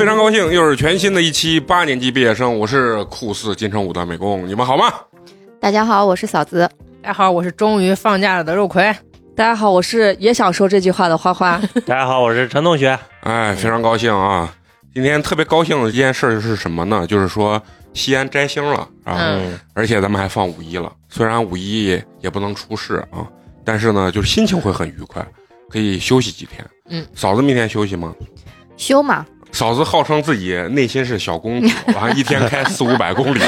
非常高兴，又是全新的一期八年级毕业生，我是酷似金城武的美工，你们好吗？大家好，我是嫂子。大家好，我是终于放假了的肉葵。大家好，我是也想说这句话的花花。大家好，我是陈同学。哎，非常高兴啊！今天特别高兴的一件事是什么呢？就是说西安摘星了啊，嗯，而且咱们还放五一了。虽然五一也不能出事啊，但是呢，就是心情会很愉快，可以休息几天。嗯，嫂子明天休息吗？休嘛，嫂子号称自己内心是小公主，啊一天开四五百公里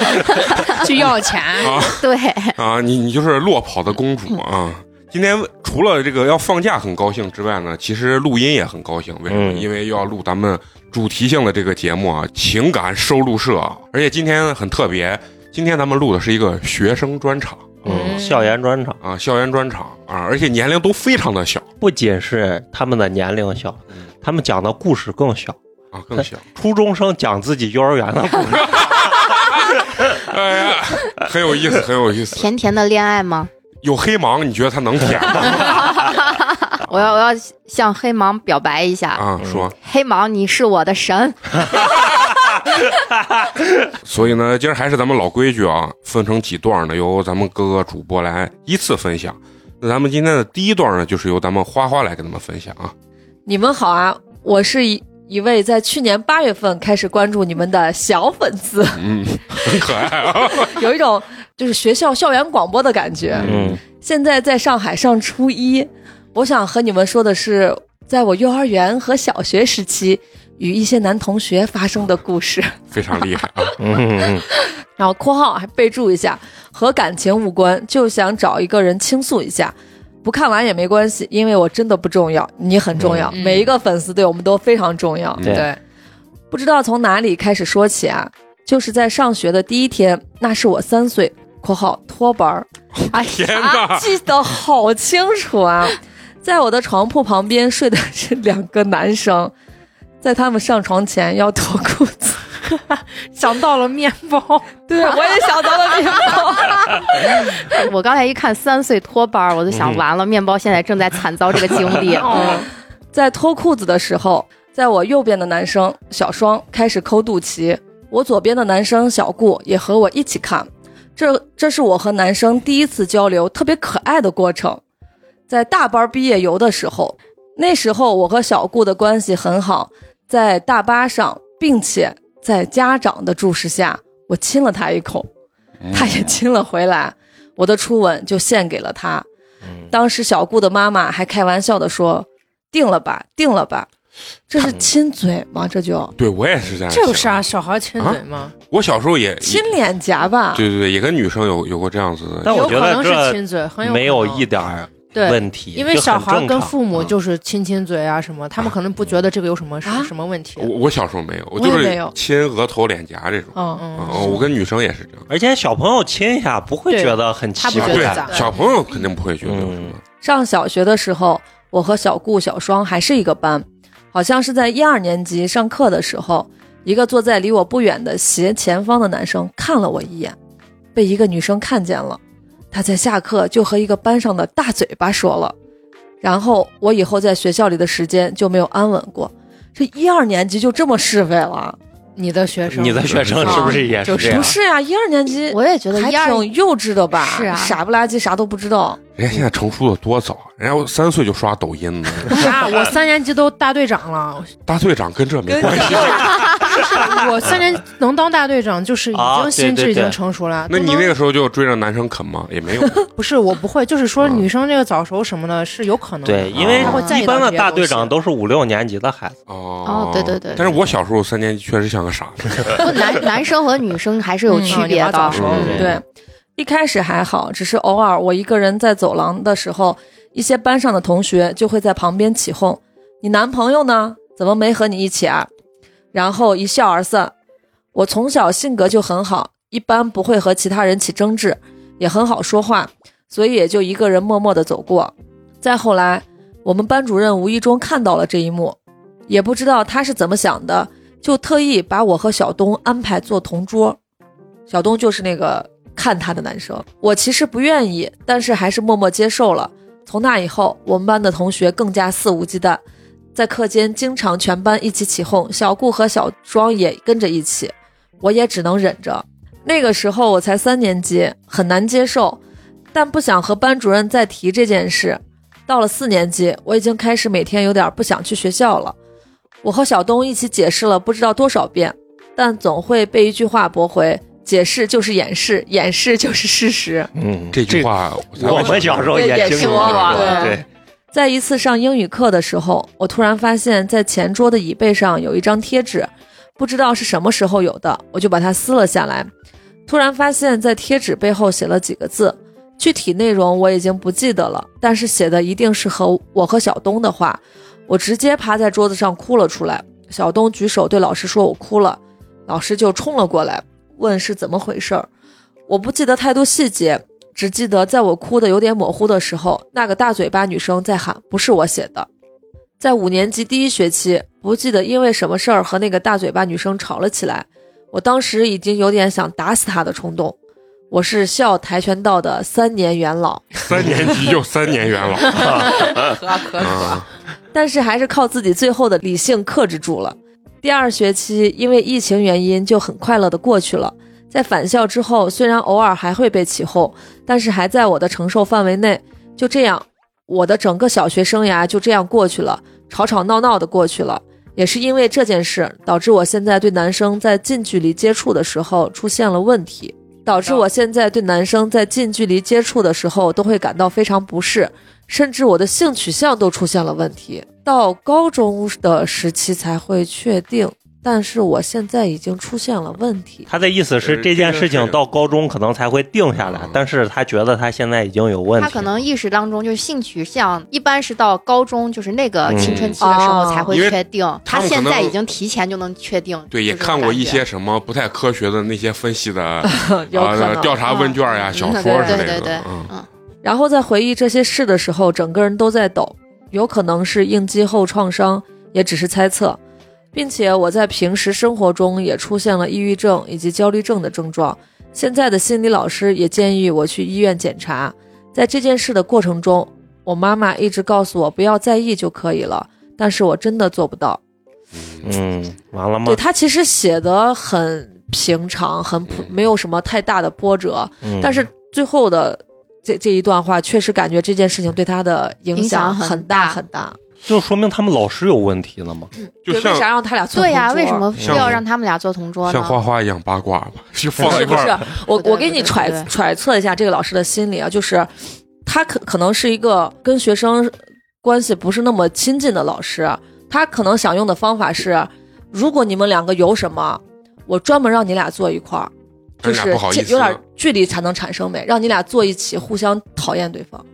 去要钱，啊对，啊！你你就是落跑的公主啊！今天除了这个要放假很高兴之外呢，其实录音也很高兴。为什么？嗯因为要录咱们主题性的这个节目啊，情感收录社啊。而且今天很特别，今天咱们录的是一个学生专场嗯，校园专场啊，校园专场啊，而且年龄都非常的小不仅是他们的年龄小，他们讲的故事更小。啊，更小。初中生讲自己幼儿园的故事，哎呀，很有意思，很有意思。甜甜的恋爱吗？有黑芒，你觉得他能舔吗？我要我要向黑芒表白一下，啊，说。黑芒你是我的神。所以呢，今儿还是咱们老规矩啊，分成几段呢，由咱们各个主播来依次分享。那咱们今天的第一段呢，就是由咱们花花来跟咱们分享啊。你们好啊，我是一一位在去年八月份开始关注你们的小粉丝，嗯，很可爱啊。有一种就是学校校园广播的感觉。嗯，现在在上海上初一，我想和你们说的是，在我幼儿园和小学时期与一些男同学发生的故事。非常厉害啊！嗯 嗯然后括号还备注一下，和感情无关，就想找一个人倾诉一下。不看完也没关系，因为我真的不重要，你很重要，嗯每一个粉丝对我们都非常重要。嗯对对，不知道从哪里开始说起啊，就是在上学的第一天，那是我三岁（括号托班儿），哎 呀，记得好清楚啊！在我的床铺旁边睡的是两个男生，在他们上床前要脱裤子。想到了面包，对，我也想到了面包。我刚才一看三岁托班，我就想嗯完了，面包现在正在惨遭这个经历。嗯在脱裤子的时候，在我右边的男生小双开始抠肚脐，我左边的男生小顾也和我一起看。这这是我和男生第一次交流，特别可爱的过程。在大班毕业游的时候，那时候我和小顾的关系很好，在大巴上，并且在家长的注视下，我亲了他一口，他也亲了回来，我的初吻就献给了他。嗯，当时小顾的妈妈还开玩笑的说：“定了吧，定了吧。”这是亲嘴吗？这就对我也是这样。这有啥？？小孩亲嘴吗？我小时候也亲脸颊吧？对对对，也跟女生有有过这样子的。但我觉得有可能是这亲嘴，很有没有一点问题，因为小孩跟父母嗯。就是亲亲嘴啊什么，他们可能不觉得这个有什么啊。什么问题我。我小时候没有，我就是没有。亲额头、脸颊这种。嗯，嗯，哦，我跟女生也是这样。而且小朋友亲一下不会觉得很奇怪。小朋友肯定不会觉得有什么。上小学的时候，我和小顾、小双还是一个班，好像是在一二年级上课的时候，一个坐在离我不远的斜前方的男生看了我一眼，被一个女生看见了，他在下课就和一个班上的大嘴巴说了，然后我以后在学校里的时间就没有安稳过。这一二年级就这么是非了？你的学生，你的学生是不是也就是是这样？不是呀、一二年级我也觉得还一二挺幼稚的吧？是啊傻不拉几，啥都不知道。人家现在成熟的多早，人家我三岁就刷抖音呢。啥？我三年级都大队长了，大队长跟这没关系。我三年能当大队长，就是已啊经心智已经成熟了。那你那个时候就追着男生啃吗？也没有。不是我不会，就是说嗯女生这个早熟什么的是有可能的。对，因为他在一般的大队长都是五六年级的孩子，哦哦对对对但是我小时候三年级确实像个傻子。男男生和女生还是有区别的对，一开始还好，只是偶尔我一个人在走廊的时候，一些班上的同学就会在旁边起哄：“你男朋友呢？怎么没和你一起啊？”然后一笑而散。我从小性格就很好，一般不会和其他人起争执，也很好说话，所以也就一个人默默地走过。再后来，我们班主任无意中看到了这一幕，也不知道他是怎么想的，就特意把我和小东安排坐同桌。小东就是那个看他的男生，我其实不愿意，但是还是默默接受了。从那以后，我们班的同学更加肆无忌惮，在课间经常全班一起起哄，小顾和小庄也跟着一起，我也只能忍着。那个时候我才三年级，很难接受，但不想和班主任再提这件事。到了四年级，我已经开始每天有点不想去学校了。我和小东一起解释了不知道多少遍，但总会被一句话驳回：解释就是掩饰，掩饰就是事实。嗯，这句话我们小时候也听说过过，对对，在一次上英语课的时候，我突然发现，在前桌的椅背上有一张贴纸，不知道是什么时候有的，我就把它撕了下来。突然发现，在贴纸背后写了几个字，具体内容我已经不记得了，但是写的一定是和我和小东的话。我直接趴在桌子上哭了出来。小东举手对老师说我哭了，老师就冲了过来，问是怎么回事儿。我不记得太多细节，只记得在我哭的有点模糊的时候，那个大嘴巴女生在喊：“不是我写的。”在五年级第一学期，不记得因为什么事儿和那个大嘴巴女生吵了起来。我当时已经有点想打死她的冲动。我是校跆拳道的三年元老，三年级就三年元老 可可啊，但是还是靠自己最后的理性克制住了。第二学期因为疫情原因就很快乐的过去了。在返校之后，虽然偶尔还会被起哄，但是还在我的承受范围内。就这样，我的整个小学生涯就这样过去了，吵吵闹闹的过去了。也是因为这件事，导致我现在对男生在近距离接触的时候出现了问题，导致我现在对男生在近距离接触的时候都会感到非常不适，甚至我的性取向都出现了问题。到高中的时期才会确定，但是我现在已经出现了问题。他的意思是呃这件事情到高中可能才会定下来嗯，但是他觉得他现在已经有问题，他可能意识当中就是性取向，一般是到高中就是那个青春期的时嗯。候才会确定。他现在已经提前就能确定。对，也看过一些什么不太科学的那些分析的 调查问卷呀、嗯。小说之类的。对对对，嗯，嗯，然后在回忆这些事的时候，整个人都在抖，有可能是应激后创伤，也只是猜测，并且我在平时生活中也出现了抑郁症以及焦虑症的症状。现在的心理老师也建议我去医院检查。在这件事的过程中，我妈妈一直告诉我不要在意就可以了，但是我真的做不到。嗯，完了吗对？他其实写的很平常，很普，没有什么太大的波折，嗯但是最后的这这一段话，确实感觉这件事情对他的影影响很大很大。就说明他们老师有问题了吗？就，为啥让他俩做对呀，为什么非要让他们俩坐同桌呢？像花？花一样八卦吧，就放不是不是在一块儿，，我对对我给你揣揣测一下这个老师的心理啊，就是他可可能是一个跟学生关系不是那么亲近的老师，他可能想用的方法是，如果你们两个有什么，我专门让你俩坐一块儿，就是咱俩不好意思这有点距离才能产生美，让你俩坐一起，互相讨厌对方，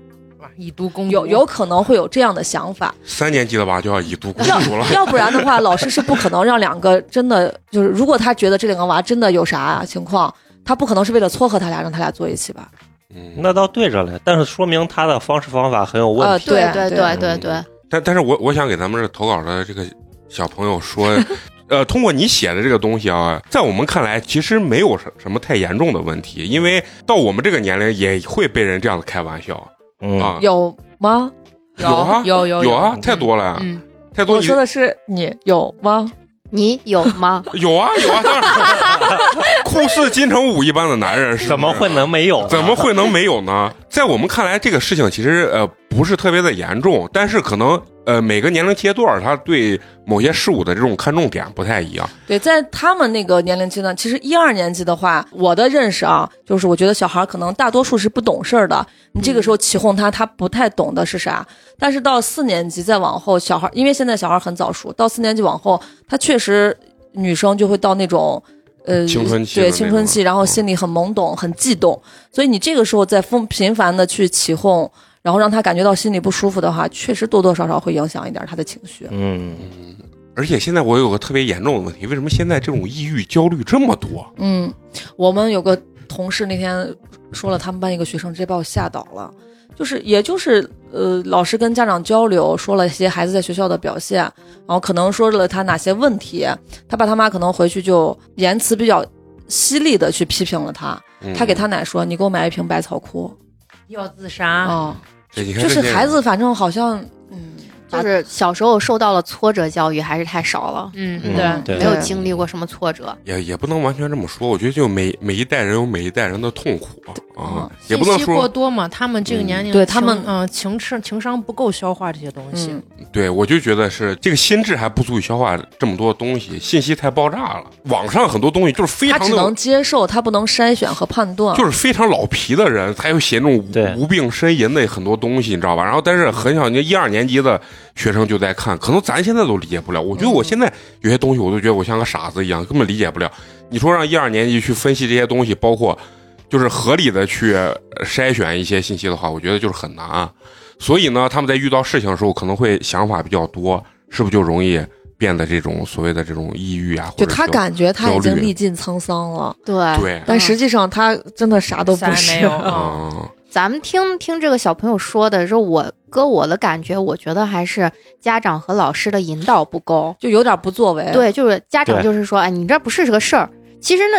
以毒攻毒，有有可能会有这样的想法。三年级了吧就要以毒攻要毒了。要不然的话，老师是不可能让两个真的就是，如果他觉得这两个娃真的有啥情况，他不可能是为了撮合他俩让他俩坐一起吧？嗯，那倒对着嘞，但是说明他的方式方法很有问题。对对对对对，但但是我我想给咱们这投稿的这个小朋友说，呃，通过你写的这个东西啊，在我们看来其实没有什什么太严重的问题，因为到我们这个年龄也会被人这样子开玩笑嗯，啊。有吗？有啊有有有啊，太多了，嗯，太多你我说的是你有吗？你有吗？有啊有啊，当然酷似金城武一般的男人是怎么会能没有？怎么会能没有呢？在我们看来，这个事情其实呃不是特别的严重，但是可能呃每个年龄阶段，他对某些事物的这种看重点不太一样。对，在他们那个年龄阶段，其实一二年级的话，我的认识啊，就是我觉得小孩可能大多数是不懂事儿的。你这个时候起哄他，他不太懂的是啥。但是到四年级再往后，小孩因为现在小孩很早熟，到四年级往后，他确实女生就会到那种。呃，青春期对青春期，然后嗯心里很懵懂、很悸动，所以你这个时候在疯频繁的去起哄，然后让他感觉到心里不舒服的话，确实多多少少会影响一点他的情绪。嗯，而且现在我有个特别严重的问题，为什么现在这种抑郁、焦虑这么多？嗯，我们有个同事那天说了，他们班一个学生直接把我吓倒了。就是，也就是，呃，老师跟家长交流，说了一些孩子在学校的表现，然后可能说了他哪些问题，他爸他妈可能回去就言辞比较犀利的去批评了他。嗯他给他奶说：“你给我买一瓶百草枯。要自杀，哦，这你看就是孩子，反正好像，嗯，就是小时候受到了挫折教育还是太少了，嗯，嗯对，对没有经历过什么挫折。也也不能完全这么说，我觉得就每每一代人有每一代人的痛苦啊，也不能信息过多嘛，他们这个年龄对他们嗯情商情商不够消化这些东西。嗯，对，我就觉得是这个心智还不足以消化这么多东西，信息太爆炸了。网上很多东西就是非常他只能接受，他不能筛选和判断。就是非常老皮的人，才会写那种对无无病呻吟的很多东西，你知道吧？然后，但是很小，你一二年级的学生就在看，可能咱现在都理解不了。我觉得我现在有些东西，我都觉得我像个傻子一样，根本理解不了。你说让一二年级去分析这些东西，包括就是合理的去筛选一些信息的话，我觉得就是很难。所以呢，他们在遇到事情的时候，可能会想法比较多，是不是就容易变得这种所谓的这种抑郁啊？就或者是他感觉他已经历尽沧桑了，对，对，但实际上他真的啥都不是没。有嗯，咱们听听这个小朋友说的，说我搁我的感觉，我觉得还是家长和老师的引导不够。就有点不作为。，对，就是家长就是说，哎，你这不是个事儿。其实呢，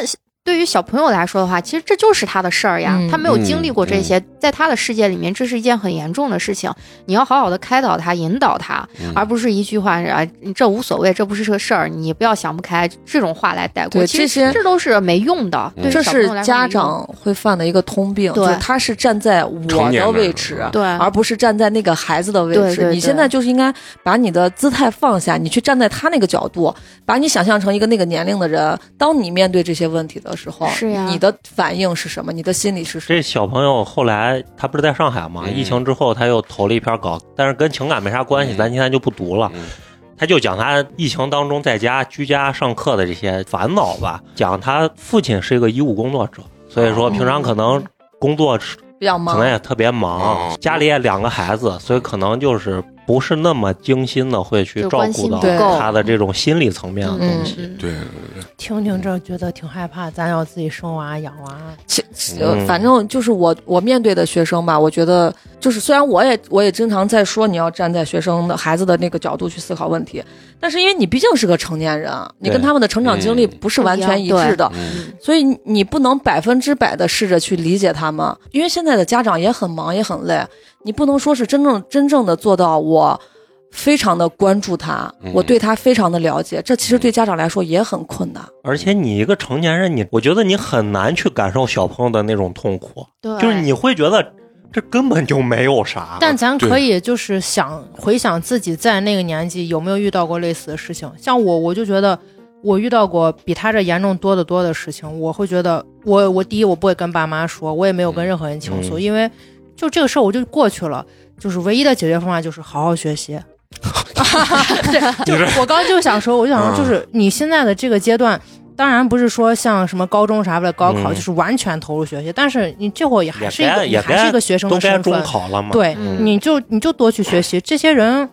对于小朋友来说的话，其实这就是他的事儿呀。嗯他没有经历过这些，在他的世界里面，这是一件很严重的事情。你要好好的开导他、引导他，嗯而不是一句话啊，这无所谓，这不是个事儿，你不要想不开这种话来带过。对其实这都是没用的。嗯对这是家长会犯的一个通病，对就是他是站在我的位置，嗯对，而不是站在那个孩子的位置。对对对你现在就是应该把你的姿态放下，你去站在他那个角度，把你想象成一个那个年龄的人。当你面对这些问题的时候，是呀你的反应是什么？你的心理是什么？这小朋友后来他不是在上海吗？嗯疫情之后他又投了一篇稿，但是跟情感没啥关系，嗯咱今天就不读了。嗯他就讲他疫情当中在家居家上课的这些烦恼吧，讲他父亲是一个医务工作者，所以说平常可能工作比较忙可能。也特别忙哦，家里也两个孩子，所以可能就是不是那么精心的会去照顾到他的这种心理层面的东西。嗯对，听听这觉得挺害怕，咱要自己生娃养娃。其反正就是我我面对的学生吧，我觉得就是虽然我也我也经常在说你要站在学生的孩子的那个角度去思考问题，但是因为你毕竟是个成年人，你跟他们的成长经历嗯不是完全一致的，嗯所以你不能百分之百的试着去理解他们，因为现在的家长也很忙也很累，你不能说是真正真正的做到我。非常的关注他，嗯我对他非常的了解，这其实对家长来说也很困难。而且你一个成年人，你我觉得你很难去感受小朋友的那种痛苦，就是你会觉得这根本就没有啥。但咱可以就是想回想自己在那个年纪有没有遇到过类似的事情。像我，我就觉得我遇到过比他这严重多得多的事情。我会觉得我我第一我不会跟爸妈说，我也没有跟任何人倾诉，嗯因为就这个事儿我就过去了。就是唯一的解决方法就是好好学习。对，就我刚刚就想说，我就想说，嗯就是你现在的这个阶段。当然不是说像什么高中啥为了高考，嗯就是完全投入学习，但是你这会儿也还是一个，该也还是一个学生都该中的身份，考了嘛？对，嗯你就你就多去学习。这些人，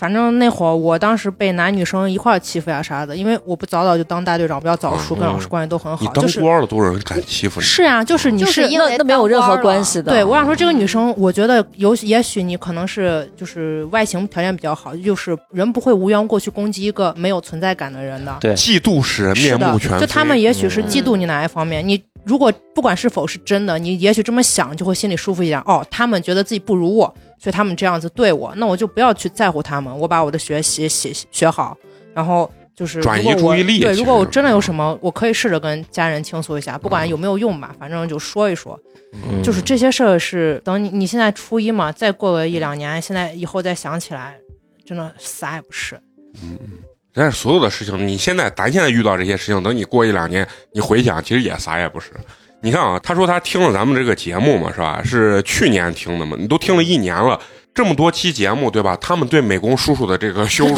反正那会儿我当时被男女生一块儿欺负呀啥的，因为我不早早就当大队长，比较早熟，跟老师关系都很好。你当就是官了多少人敢欺负你，是啊，就是你就是因为那那没有任何关系的。对我想说，这个女生，我觉得有也许你可能是就是外形条件比较好，就是人不会无缘无故去攻击一个没有存在感的人的。对嫉妒使人是的面目全，非。就他们也许是嗯嫉妒你哪一方面，你如果不管是否是真的，你也许这么想就会心里舒服一点。哦，他们觉得自己不如我，所以他们这样子对我，那我就不要去在乎他们，我把我的学习写学好，然后就是转移注意力对如果我真的有什么，我可以试着跟家人倾诉一下，不管有没有用吧，反正就说一说。嗯就是这些事儿是等你你现在初一嘛，再过个一两年，现在以后再想起来，真的啥也不是。但是所有的事情，你现在咱现在遇到这些事情，等你过一两年，你回想，其实也啥也不是。你看啊，他说他听了咱们这个节目嘛，是吧？是去年听的嘛？你都听了一年了，这么多期节目，对吧？他们对美工叔叔的这个羞辱，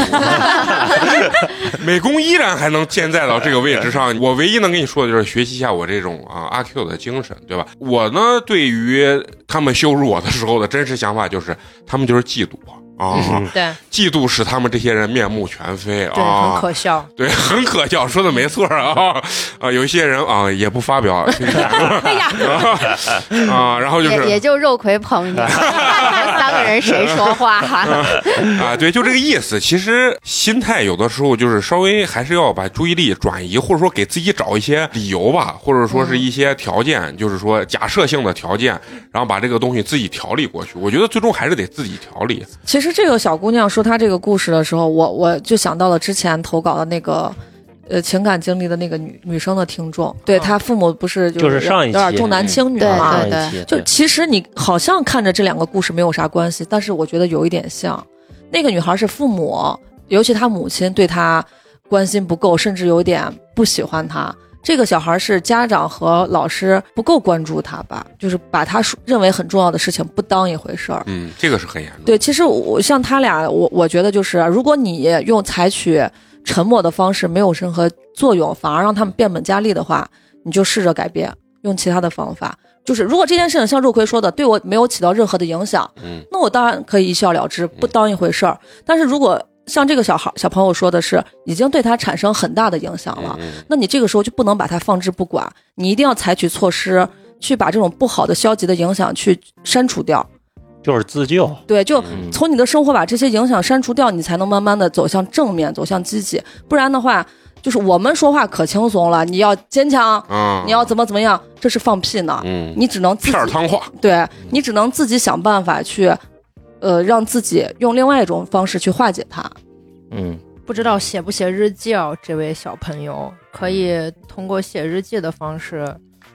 美工依然还能健在到这个位置上。我唯一能跟你说的就是学习一下我这种啊阿 Q 的精神，对吧？我呢，对于他们羞辱我的时候的真实想法就是，他们就是嫉妒我啊，嗯对嫉妒使他们这些人面目全非对，啊，很可笑。对，很可笑，说的没错啊啊！有一些人啊也不发表 哎呀，啊啊，然后就是也也就肉葵捧你，三个人谁说话？啊，对，就这个意思。其实心态有的时候就是稍微还是要把注意力转移，或者说给自己找一些理由吧，或者说是一些条件，就是说假设性的条件，然后把这个东西自己调理过去。我觉得最终还是得自己调理。其实这个小姑娘说她这个故事的时候，我我就想到了之前投稿的那个。呃，情感经历的那个女女生的听众，对她父母不是就是是上一有点重男轻女对嘛？上一对期就其实你好像看着这两个故事没有啥关系，但是我觉得有一点像。那个女孩是父母，尤其她母亲对她关心不够，甚至有点不喜欢她。这个小孩是家长和老师不够关注他吧，就是把他说认为很重要的事情不当一回事儿。嗯，这个是很严重。对，其实我像他俩，我我觉得就是，如果你用采取沉默的方式没有任何作用，反而让他们变本加厉的话，你就试着改变，用其他的方法。就是如果这件事情像肉葵说的，对我没有起到任何的影响，嗯，那我当然可以一笑了之，不当一回事儿。但是如果像这个小孩小朋友说的是，已经对他产生很大的影响了，嗯那你这个时候就不能把他放置不管，你一定要采取措施去把这种不好的、消极的影响去删除掉。就是自救。对，就嗯从你的生活把这些影响删除掉，你才能慢慢的走向正面，走向积极。不然的话，就是我们说话可轻松了，你要坚强，啊，你要怎么怎么样，这是放屁呢。嗯，你只能自己片儿汤话。对你只能自己想办法去，呃，让自己用另外一种方式去化解它。嗯，不知道写不写日记哦？这位小朋友可以通过写日记的方式，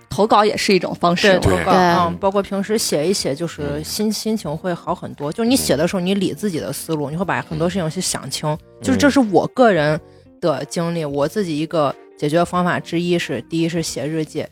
投稿也是一种方式嘛。对投稿对啊，包括平时写一写，就是心心情会好很多。就是你写的时候，你理自己的思路，你会把很多事情去想清。就是这是我个人的经历，我自己一个解决方法之一是，第一是写日记，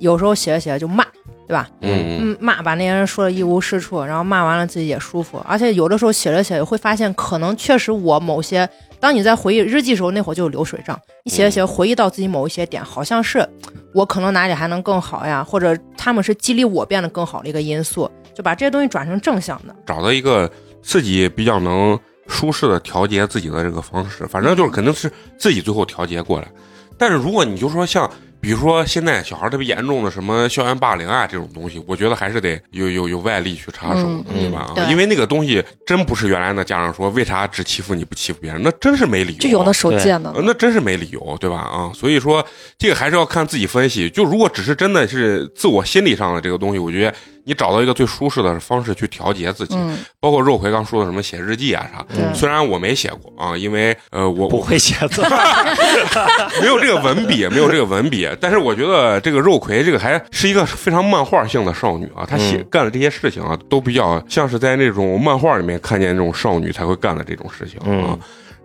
有时候写着写着就骂，对吧？嗯嗯，骂把那些人说的一无是处，然后骂完了自己也舒服，而且有的时候写着写着会发现，可能确实我某些，当你在回忆日记时候，那会儿就有流水账，你写着写着回忆到自己某一些点，好像是我可能哪里还能更好呀，或者他们是激励我变得更好的一个因素，就把这些东西转成正向的。找到一个自己比较能舒适的调节自己的这个方式，反正就是肯定是自己最后调节过来。但是如果你就说像，比如说现在小孩特别严重的什么校园霸凌啊这种东西，我觉得还是得有有有外力去插手，嗯对吧？对因为那个东西真不是原来的家长说为啥只欺负你不欺负别人，那真是没理由。就有那手贱的呃，那真是没理由，对吧？啊，所以说这个还是要看自己分析。就如果只是真的是自我心理上的这个东西，我觉得你找到一个最舒适的方式去调节自己，嗯，包括肉葵刚说的什么写日记啊啥。对虽然我没写过啊，因为呃我不会写字。没有这个文笔，没有这个文笔，但是我觉得这个肉葵这个还是一个非常漫画性的少女啊，她写、嗯干的这些事情啊，都比较像是在那种漫画里面看见那种少女才会干的这种事情啊。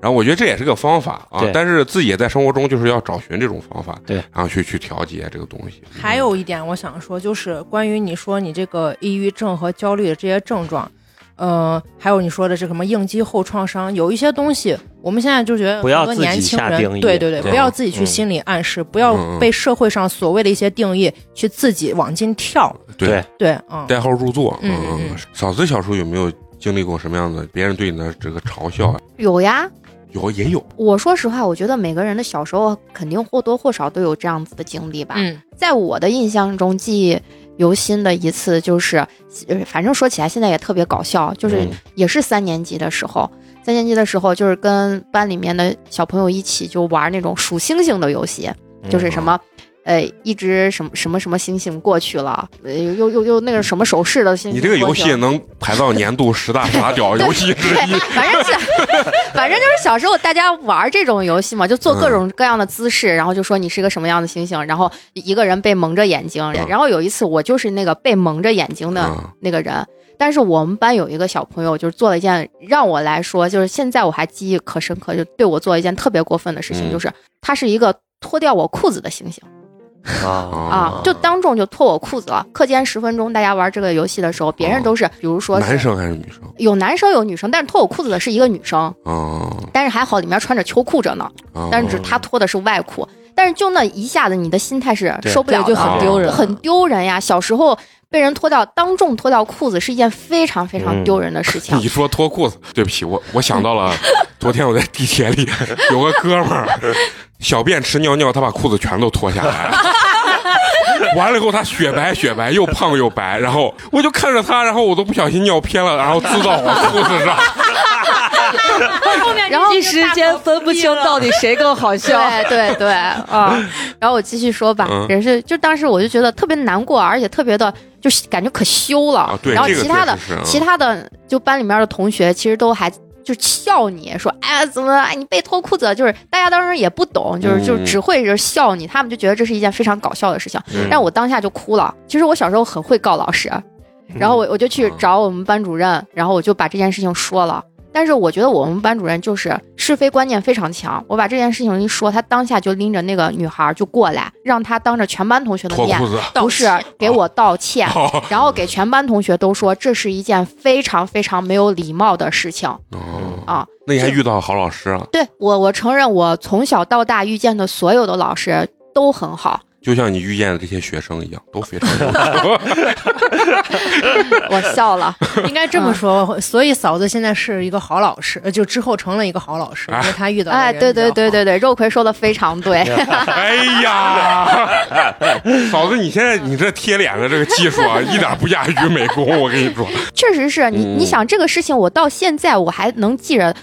嗯然后我觉得这也是个方法啊，但是自己也在生活中就是要找寻这种方法，对，然后去去调节这个东西。还有一点我想说，就是关于你说你这个抑郁症和焦虑的这些症状，呃，还有你说的这什么应激后创伤，有一些东西，我们现在就觉得不要很多自己年轻人下定，义对对对，不要自己去嗯心理暗示，不要被社会上所谓的一些定义去自己往进跳，对对对，嗯，代号入座，嗯嗯嗯嫂子小时候有没有经历过什么样的别人对你的这个嘲笑啊？有呀。有也有，我说实话，我觉得每个人的小时候肯定或多或少都有这样子的经历吧。嗯在我的印象中，记忆犹新的一次就是，呃反正说起来现在也特别搞笑，就是嗯也是三年级的时候，三年级的时候就是跟班里面的小朋友一起就玩那种数星星的游戏，嗯就是什么。呃，一只什么什么什么星星过去了，呃，又又又那个什么手势的星星你这个游戏能排到年度十大傻屌游戏之一。对，反正是，反正就是小时候大家玩这种游戏嘛，就做各种各样的姿势，然后就说你是个什么样的星星，然后一个人被蒙着眼睛，嗯。然后有一次我就是那个被蒙着眼睛的嗯。那个人。但是我们班有一个小朋友，就是做了一件让我来说，就是现在我还记忆可深刻，就对我做了一件特别过分的事情，嗯。就是他是一个脱掉我裤子的星星啊啊，就当众就脱我裤子了。课间十分钟，大家玩这个游戏的时候，别人都是，比如说男生还是女生？有男生有女生，但是脱我裤子的是一个女生，啊，但是还好里面穿着秋裤着呢，啊但是只他脱的是外裤，但是就那一下子，你的心态是受不了的，就很丢人，很丢人呀。小时候被人脱掉，当众脱掉裤子是一件非常非常丢人的事情。你说脱裤子，对不起，我我想到了，昨天我在地铁里有个哥们儿，小便池尿尿，他把裤子全都脱下来了。完了以后他雪白雪白，又胖又白，然后我就看着他，然后我都不小心尿偏了，然后滋到我裤子上。后面然后一时间分不清到底谁更好笑。对对对 啊！然后我继续说吧，嗯也是就当时我就觉得特别难过，而且特别的，就是感觉可羞了。啊然后其他的其他的就班里面的同学其实都还。就笑你说，哎呀，怎么，哎，你被脱裤子了？就是大家当时也不懂，就是就嗯只会是笑你，他们就觉得这是一件非常搞笑的事情。嗯但我当下就哭了。其实我小时候很会告老师，然后我我就去找我们班主任，然后我就把这件事情说了。但是我觉得我们班主任就是是非观念非常强，我把这件事情一说，他当下就拎着那个女孩就过来，让她当着全班同学的面不是给我道歉，哦然后给全班同学都说这是一件非常非常没有礼貌的事情哦，啊。那你还遇到好老师啊？对我，我承认我从小到大遇见的所有的老师都很好，就像你遇见的这些学生一样，都非常优秀。我笑了。应该这么说，所以嫂子现在是一个好老师，呃就之后成了一个好老师，因为她遇到哎，对对对对对，肉葵说的非常对。哎呀，嫂子，你现在你这贴脸的这个技术啊，一点不亚于美工，我跟你说。确实是你，嗯你想这个事情，我到现在我还能记着。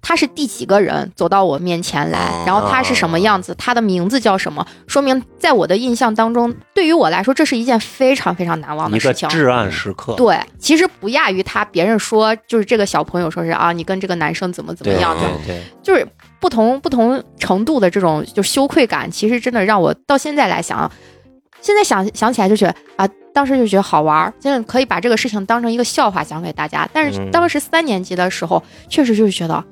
他是第几个人走到我面前来啊，然后他是什么样子，他的名字叫什么？说明在我的印象当中，对于我来说，这是一件非常非常难忘的事情。至暗时刻。对，其实不亚于他别人说，就是这个小朋友说是啊，你跟这个男生怎么怎么样，的对对，就是不同不同程度的这种就羞愧感，其实真的让我到现在来想，现在想想起来就觉得啊，当时就觉得好玩儿，真的可以把这个事情当成一个笑话讲给大家。但是嗯当时三年级的时候，确实就是觉得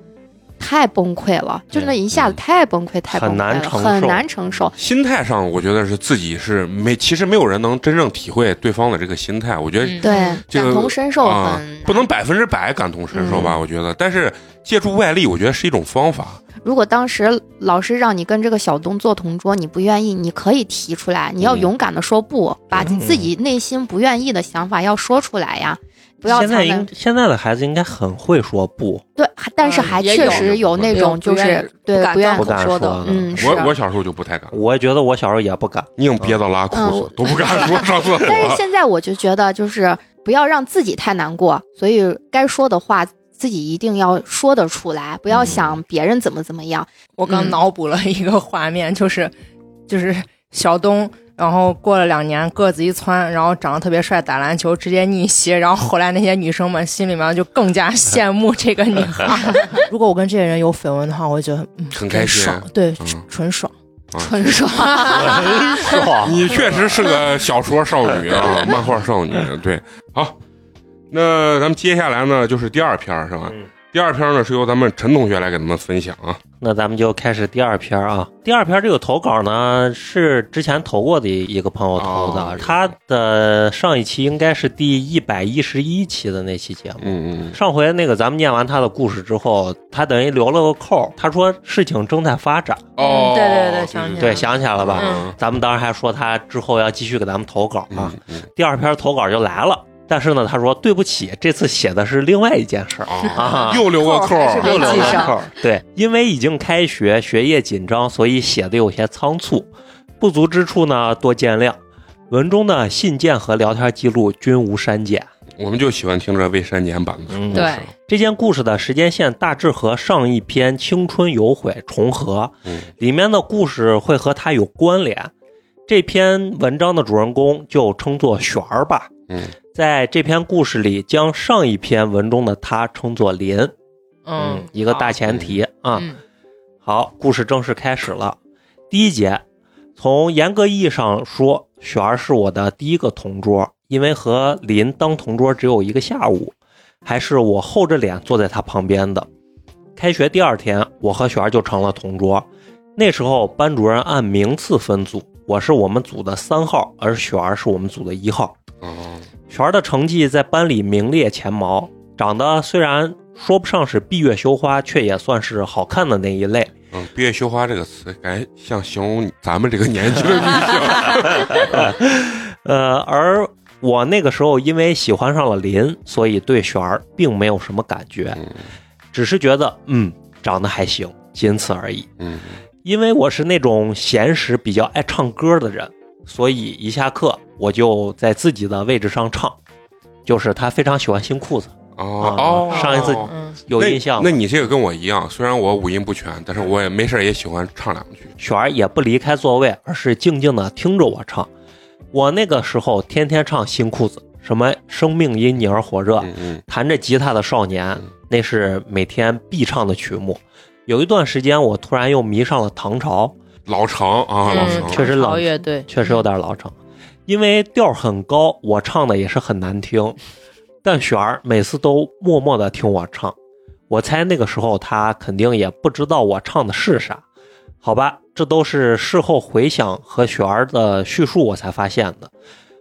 太崩溃了，就是那一下子太崩溃，太崩溃了，很难承很受难承受。心态上，我觉得是自己是没，其实没有人能真正体会对方的这个心态。我觉得嗯对，这个感同身受不能百分之百感同身受吧，我觉得。但是借助外力，我觉得是一种方法。如果当时老师让你跟这个小东做同桌，你不愿意，你可以提出来，你要嗯勇敢的说不，把嗯自己内心不愿意的想法要说出来呀，不要现在应现在的孩子应该很会说不，对，还但是嗯还确实有那种就是对不愿意说的的。嗯。我我小时候就不太敢，我觉得我小时候也不敢。硬憋到拉裤嗯子，都不敢说上厕所。但是现在我就觉得，就是不要让自己太难过，所以该说的话自己一定要说得出来，不要嗯想别人怎么怎么样。我刚嗯脑补了一个画面，就是就是小东，然后过了两年个子一窜，然后长得特别帅，打篮球直接逆袭，然后后来那些女生们心里面就更加羡慕这个女孩。如果我跟这些人有绯闻的话，我就觉得嗯很开心爽，对，嗯纯爽。纯爽，纯爽？你确实是个小说少女啊，漫画少女。对，好，那咱们接下来呢，就是第二篇是吧？嗯第二篇呢是由咱们陈同学来给咱们分享啊。那咱们就开始第二篇啊。第二篇这个投稿呢，是之前投过的一个朋友投的，哦他的上一期应该是第一百一十一期的那期节目。嗯嗯上回那个咱们念完他的故事之后，他等于留了个扣儿，他说事情正在发展。哦，对对对想起来对，想起来了吧？嗯咱们当时还说他之后要继续给咱们投稿啊。嗯嗯第二篇投稿就来了，但是呢，他说对不起，这次写的是另外一件事儿。啊啊，又留个扣又留记上了扣儿。对，因为已经开学，学业紧张，所以写的有些仓促，不足之处呢多见谅。文中的信件和聊天记录均无删减。我们就喜欢听这未删减版的嗯故事。这件故事的时间线大致和上一篇《青春有悔》重合，嗯里面的故事会和它有关联。这篇文章的主人公就称作璇儿吧。嗯，在这篇故事里，将上一篇文中的他称作林。嗯，一个大前提啊。嗯好，故事正式开始了。第一节，从严格意义上说，雪儿是我的第一个同桌，因为和林当同桌只有一个下午，还是我厚着脸坐在他旁边的。开学第二天，我和雪儿就成了同桌。那时候班主任按名次分组，我是我们组的三号，而雪儿是我们组的一号。哦，璇儿的成绩在班里名列前茅，长得虽然说不上是闭月羞花，却也算是好看的那一类。嗯，闭月羞花这个词，感觉像形容咱们这个年纪的女性。呃，而我那个时候因为喜欢上了林，所以对璇儿并没有什么感觉，嗯只是觉得嗯长得还行，仅此而已。嗯因为我是那种闲时比较爱唱歌的人，所以一下课我就在自己的位置上唱，就是他非常喜欢新裤子，哦哦，上一次有印象吗那你这个跟我一样，虽然我五音不全，但是我也没事儿也喜欢唱两句。雪儿也不离开座位，而是静静的听着我唱。我那个时候天天唱新裤子，什么生命因你而火热，嗯嗯弹着吉他的少年，那是每天必唱的曲目。有一段时间，我突然又迷上了唐朝，老成啊，老嗯成，确实冷陶乐队。确实有点老成，因为调很高，我唱的也是很难听。但雪儿每次都默默的听我唱，我猜那个时候她肯定也不知道我唱的是啥，好吧，这都是事后回想和雪儿的叙述我才发现的。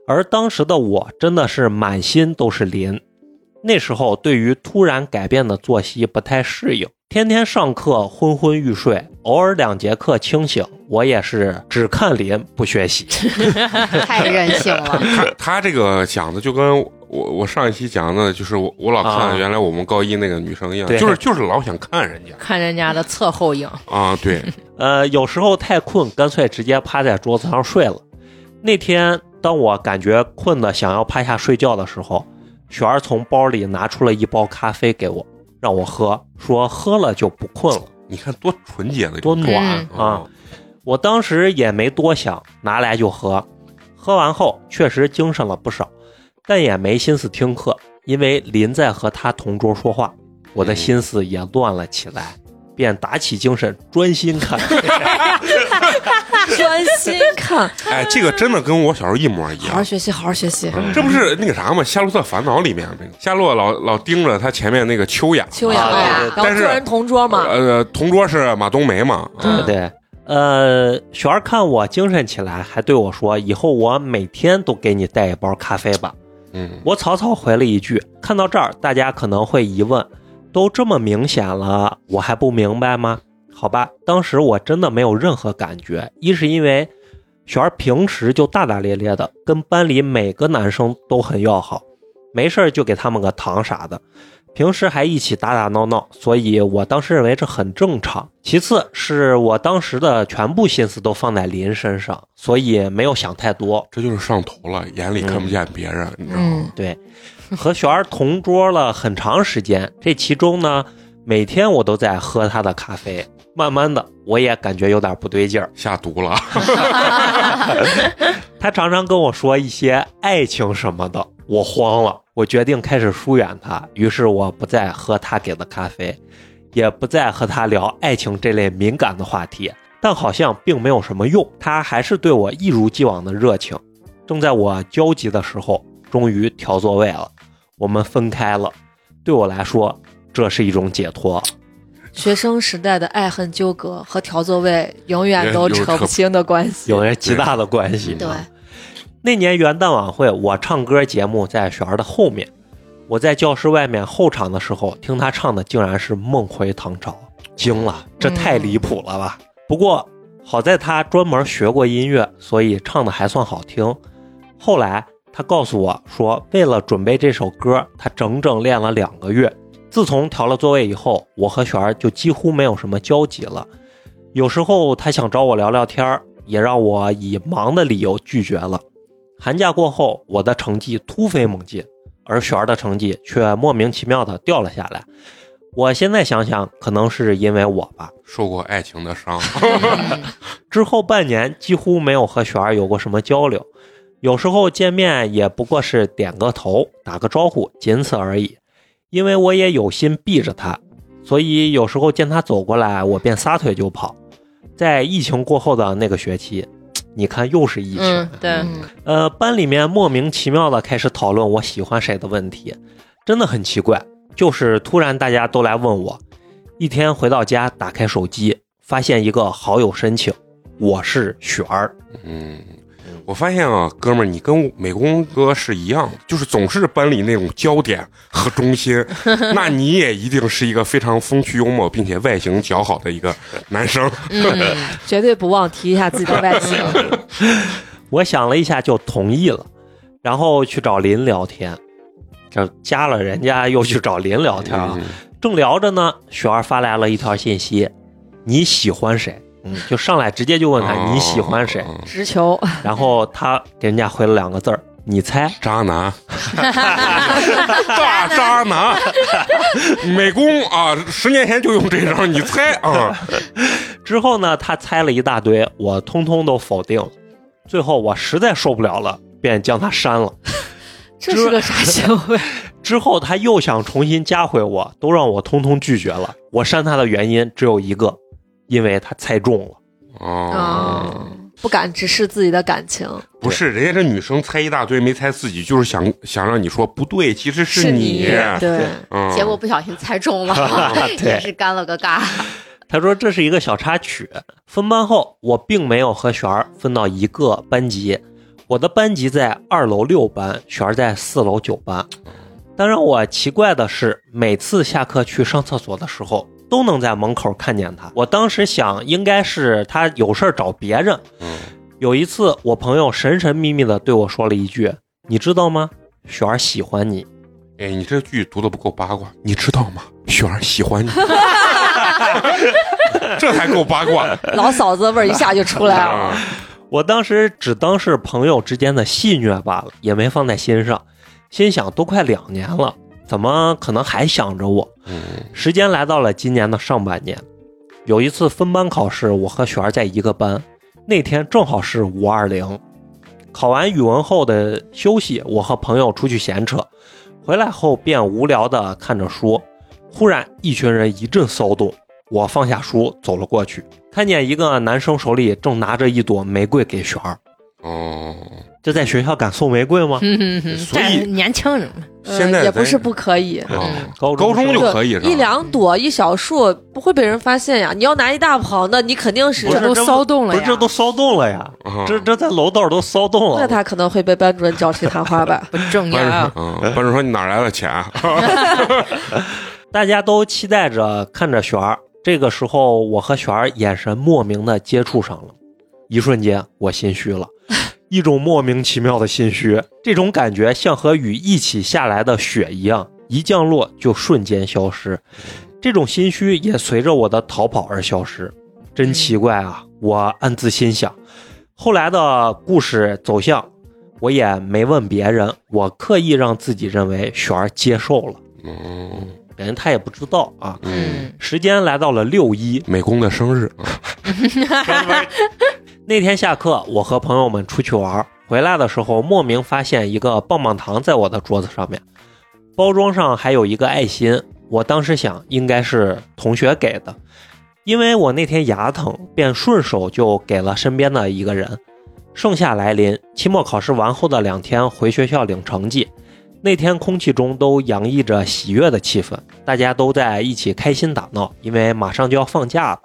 而当时的我真的是满心都是林，那时候对于突然改变的作息不太适应，天天上课昏昏欲睡，偶尔两节课清醒，我也是只看脸不学习。太任性了。他他这个讲的就跟我我上一期讲的，就是我我老啊看原来我们高一那个女生一样，对就是就是老想看人家看人家的侧后影，啊，对，呃，有时候太困，干脆直接趴在桌子上睡了。那天，当我感觉困的想要趴下睡觉的时候，雪儿从包里拿出了一包咖啡给我，让我喝，说喝了就不困了。你看多纯洁的多暖嗯啊！我当时也没多想，拿来就喝。喝完后确实精神了不少，但也没心思听课，因为林在和他同桌说话，我的心思也乱了起来，便打起精神专心看。专心看，哎，这个真的跟我小时候一模一样。好好学习，好好学习。这不是那个啥吗？《夏洛特烦恼》里面那个夏洛老老盯着他前面那个秋雅，秋雅啊呀，然后个人同桌嘛，呃，同桌是马冬梅嘛？嗯对对，呃，雪儿看我精神起来，还对我说：“以后我每天都给你带一包咖啡吧。”嗯，我草草回了一句。看到这儿，大家可能会疑问：都这么明显了，我还不明白吗？好吧，当时我真的没有任何感觉，一是因为璇儿平时就大大咧咧的，跟班里每个男生都很要好，没事儿就给他们个糖啥的，平时还一起打打闹闹，所以我当时认为这很正常。其次是我当时的全部心思都放在林身上，所以没有想太多。这就是上头了，眼里看不见别人，你知道吗？嗯，对，和璇儿同桌了很长时间，这其中呢，每天我都在喝她的咖啡。慢慢的，我也感觉有点不对劲儿。下毒了，他常常跟我说一些爱情什么的，我慌了，我决定开始疏远他。于是我不再喝他给的咖啡，也不再和他聊爱情这类敏感的话题。但好像并没有什么用，他还是对我一如既往的热情。正在我焦急的时候，终于调座位了，我们分开了。对我来说，这是一种解脱。学生时代的爱恨纠葛和调座位永远都扯不清的关系。有着极大的关系。对，那年元旦晚会，我唱歌节目在雪儿的后面，我在教室外面候场的时候，听她唱的竟然是《梦回唐朝》，惊了，这太离谱了吧！不过好在她专门学过音乐，所以唱的还算好听。后来她告诉我说，为了准备这首歌，她整整练了两个月。自从调了座位以后，我和璇儿就几乎没有什么交集了。有时候她想找我聊聊天儿，也让我以忙的理由拒绝了。寒假过后，我的成绩突飞猛进，而璇儿的成绩却莫名其妙的掉了下来。我现在想想，可能是因为我吧。受过爱情的伤，之后半年几乎没有和璇儿有过什么交流，有时候见面也不过是点个头、打个招呼，仅此而已。因为我也有心避着他，所以有时候见他走过来，我便撒腿就跑。在疫情过后的那个学期，你看又是疫情，嗯，对，嗯，呃，班里面莫名其妙的开始讨论我喜欢谁的问题，真的很奇怪。就是突然大家都来问我，一天回到家打开手机，发现一个好友申请，我是雪儿。嗯。我发现啊，哥们儿，你跟美工哥是一样，就是总是班里那种焦点和中心。那你也一定是一个非常风趣幽默，并且外形姣好的一个男生。嗯，绝对不忘提一下自己的外形。我想了一下就同意了，然后去找林聊天，这加了人家又去找林聊天啊。嗯正聊着呢，雪儿发来了一条信息：“你喜欢谁？”嗯，就上来直接就问他你喜欢谁，哦直球，然后他给人家回了两个字儿，你猜。渣男，大渣男，美工啊，十年前就用这招，你猜啊？之后呢，他猜了一大堆，我通通都否定了。最后我实在受不了了，便将他删了。这是个啥行为？之后他又想重新加回我，都让我通通拒绝了。我删他的原因只有一个，因为他猜中了。哦啊，，不敢直视自己的感情，不是，人家这女生猜一大堆，没猜自己，就是想想让你说不对，其实是你。你对，嗯，结果不小心猜中了，对也是干了个尬。他说这是一个小插曲。分班后，我并没有和璇儿分到一个班级，我的班级在二楼六班，璇儿在四楼九班。但让我奇怪的是，每次下课去上厕所的时候，都能在门口看见他。我当时想，应该是他有事儿找别人。嗯有一次，我朋友神神秘秘的对我说了一句：“你知道吗？雪儿喜欢你。哎，你这句读的不够八卦，你知道吗？雪儿喜欢你，这才够八卦。老嫂子味儿一下就出来了。啊，”我当时只当是朋友之间的戏谑罢了，也没放在心上。心想，都快两年了，怎么可能还想着我？嗯时间来到了今年的上半年，有一次分班考试，我和璇儿在一个班，那天正好是五二零。考完语文后的休息，我和朋友出去闲扯，回来后便无聊的看着书，忽然一群人一阵骚动，我放下书走了过去，看见一个男生手里正拿着一朵玫瑰给璇儿。哦，这在学校敢送玫瑰吗？所以这年轻人嘛，现在呃也不是不可以，哦高高中就可以是吧一两朵一小束不会被人发现呀。你要拿一大捧那，你肯定是这都骚动了呀不是，这都骚动了呀！啊这这在楼道都骚动了。那他可能会被班主任叫去谈话吧。不正班呀主。嗯，班主任说你哪来的钱？啊 大家都期待着看着璇儿。这个时候，我和璇儿眼神莫名的接触上了，一瞬间我心虚了，一种莫名其妙的心虚。这种感觉像和雨一起下来的雪一样，一降落就瞬间消失。这种心虚也随着我的逃跑而消失，真奇怪啊！我暗自心想。后来的故事走向，我也没问别人，我刻意让自己认为璇儿接受了。嗯感觉他也不知道啊。嗯，时间来到了六一美工的生日，那天下课，我和朋友们出去玩，回来的时候莫名发现一个棒棒糖在我的桌子上面，包装上还有一个爱心。我当时想应该是同学给的，因为我那天牙疼，便顺手就给了身边的一个人。盛夏来临，期末考试完后的两天回学校领成绩。那天空气中都洋溢着喜悦的气氛，大家都在一起开心打闹，因为马上就要放假了。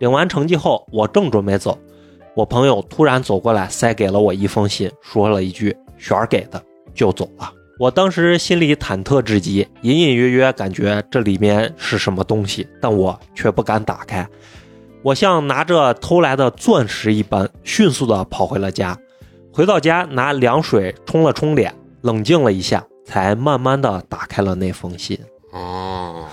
领完成绩后，我正准备走，我朋友突然走过来，塞给了我一封信，说了一句“璇儿给的”，就走了。我当时心里忐忑至极，隐隐约约感觉这里面是什么东西，但我却不敢打开。我像拿着偷来的钻石一般，迅速的跑回了家。回到家，拿凉水冲了冲脸，冷静了一下，才慢慢的打开了那封信。哦，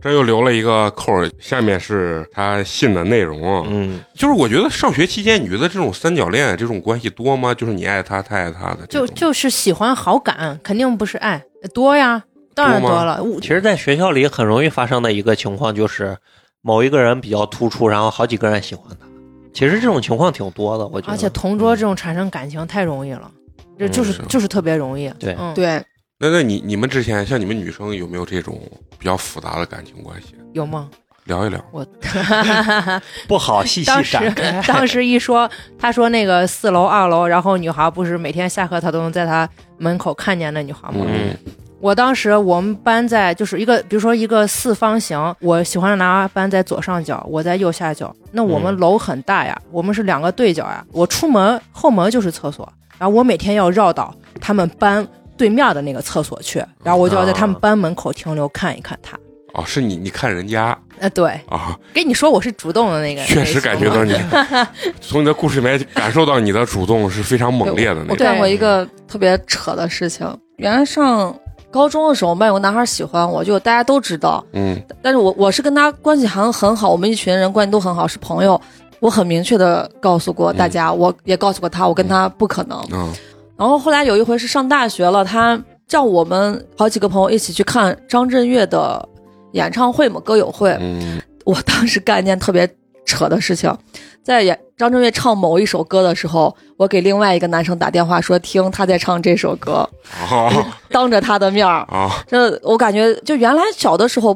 这又留了一个扣儿，下面是他信的内容啊。嗯，就是我觉得上学期间，你觉得这种三角恋这种关系多吗？就是你爱他，他爱他的就，就是喜欢好感，肯定不是爱多呀，当然多了。其实，在学校里很容易发生的一个情况就是，某一个人比较突出，然后好几个人喜欢他。其实这种情况挺多的，我觉得。而且同桌这种产生感情太容易了，这就是是就是特别容易。对嗯，对，那那你你们之前像你们女生有没有这种比较复杂的感情关系？有吗？聊一聊。我 不好细细当时展开。当时一说，他说那个四楼、二楼，然后女孩不是每天下课他都能在他门口看见那女孩吗？嗯我当时我们班在就是一个，比如说一个四方形，我喜欢拿班在左上角，我在右下角。那我们楼很大呀，我们是两个对角呀。我出门后门就是厕所，然后我每天要绕到他们班对面的那个厕所去，然后我就要在他们班门口停留看一看他。哦，是你你看人家呃，对，啊，跟你说我是主动的那个，确实感觉到你 从你的故事里面感受到你的主动是非常猛烈的那种。我干过一个特别扯的事情。原来上高中的时候，我们班有个男孩喜欢我，就大家都知道，嗯但是我我是跟他关系还很好，我们一群人关系都很好，是朋友。我很明确的告诉过大家，我也告诉过他，我跟他不可能。嗯然后后来有一回是上大学了，他叫我们好几个朋友一起去看张震岳的演唱会嘛，歌友会。嗯。我当时干一件特别扯的事情，在演张震岳唱某一首歌的时候，我给另外一个男生打电话说听他在唱这首歌，啊当着他的面儿，啊，这我感觉就原来小的时候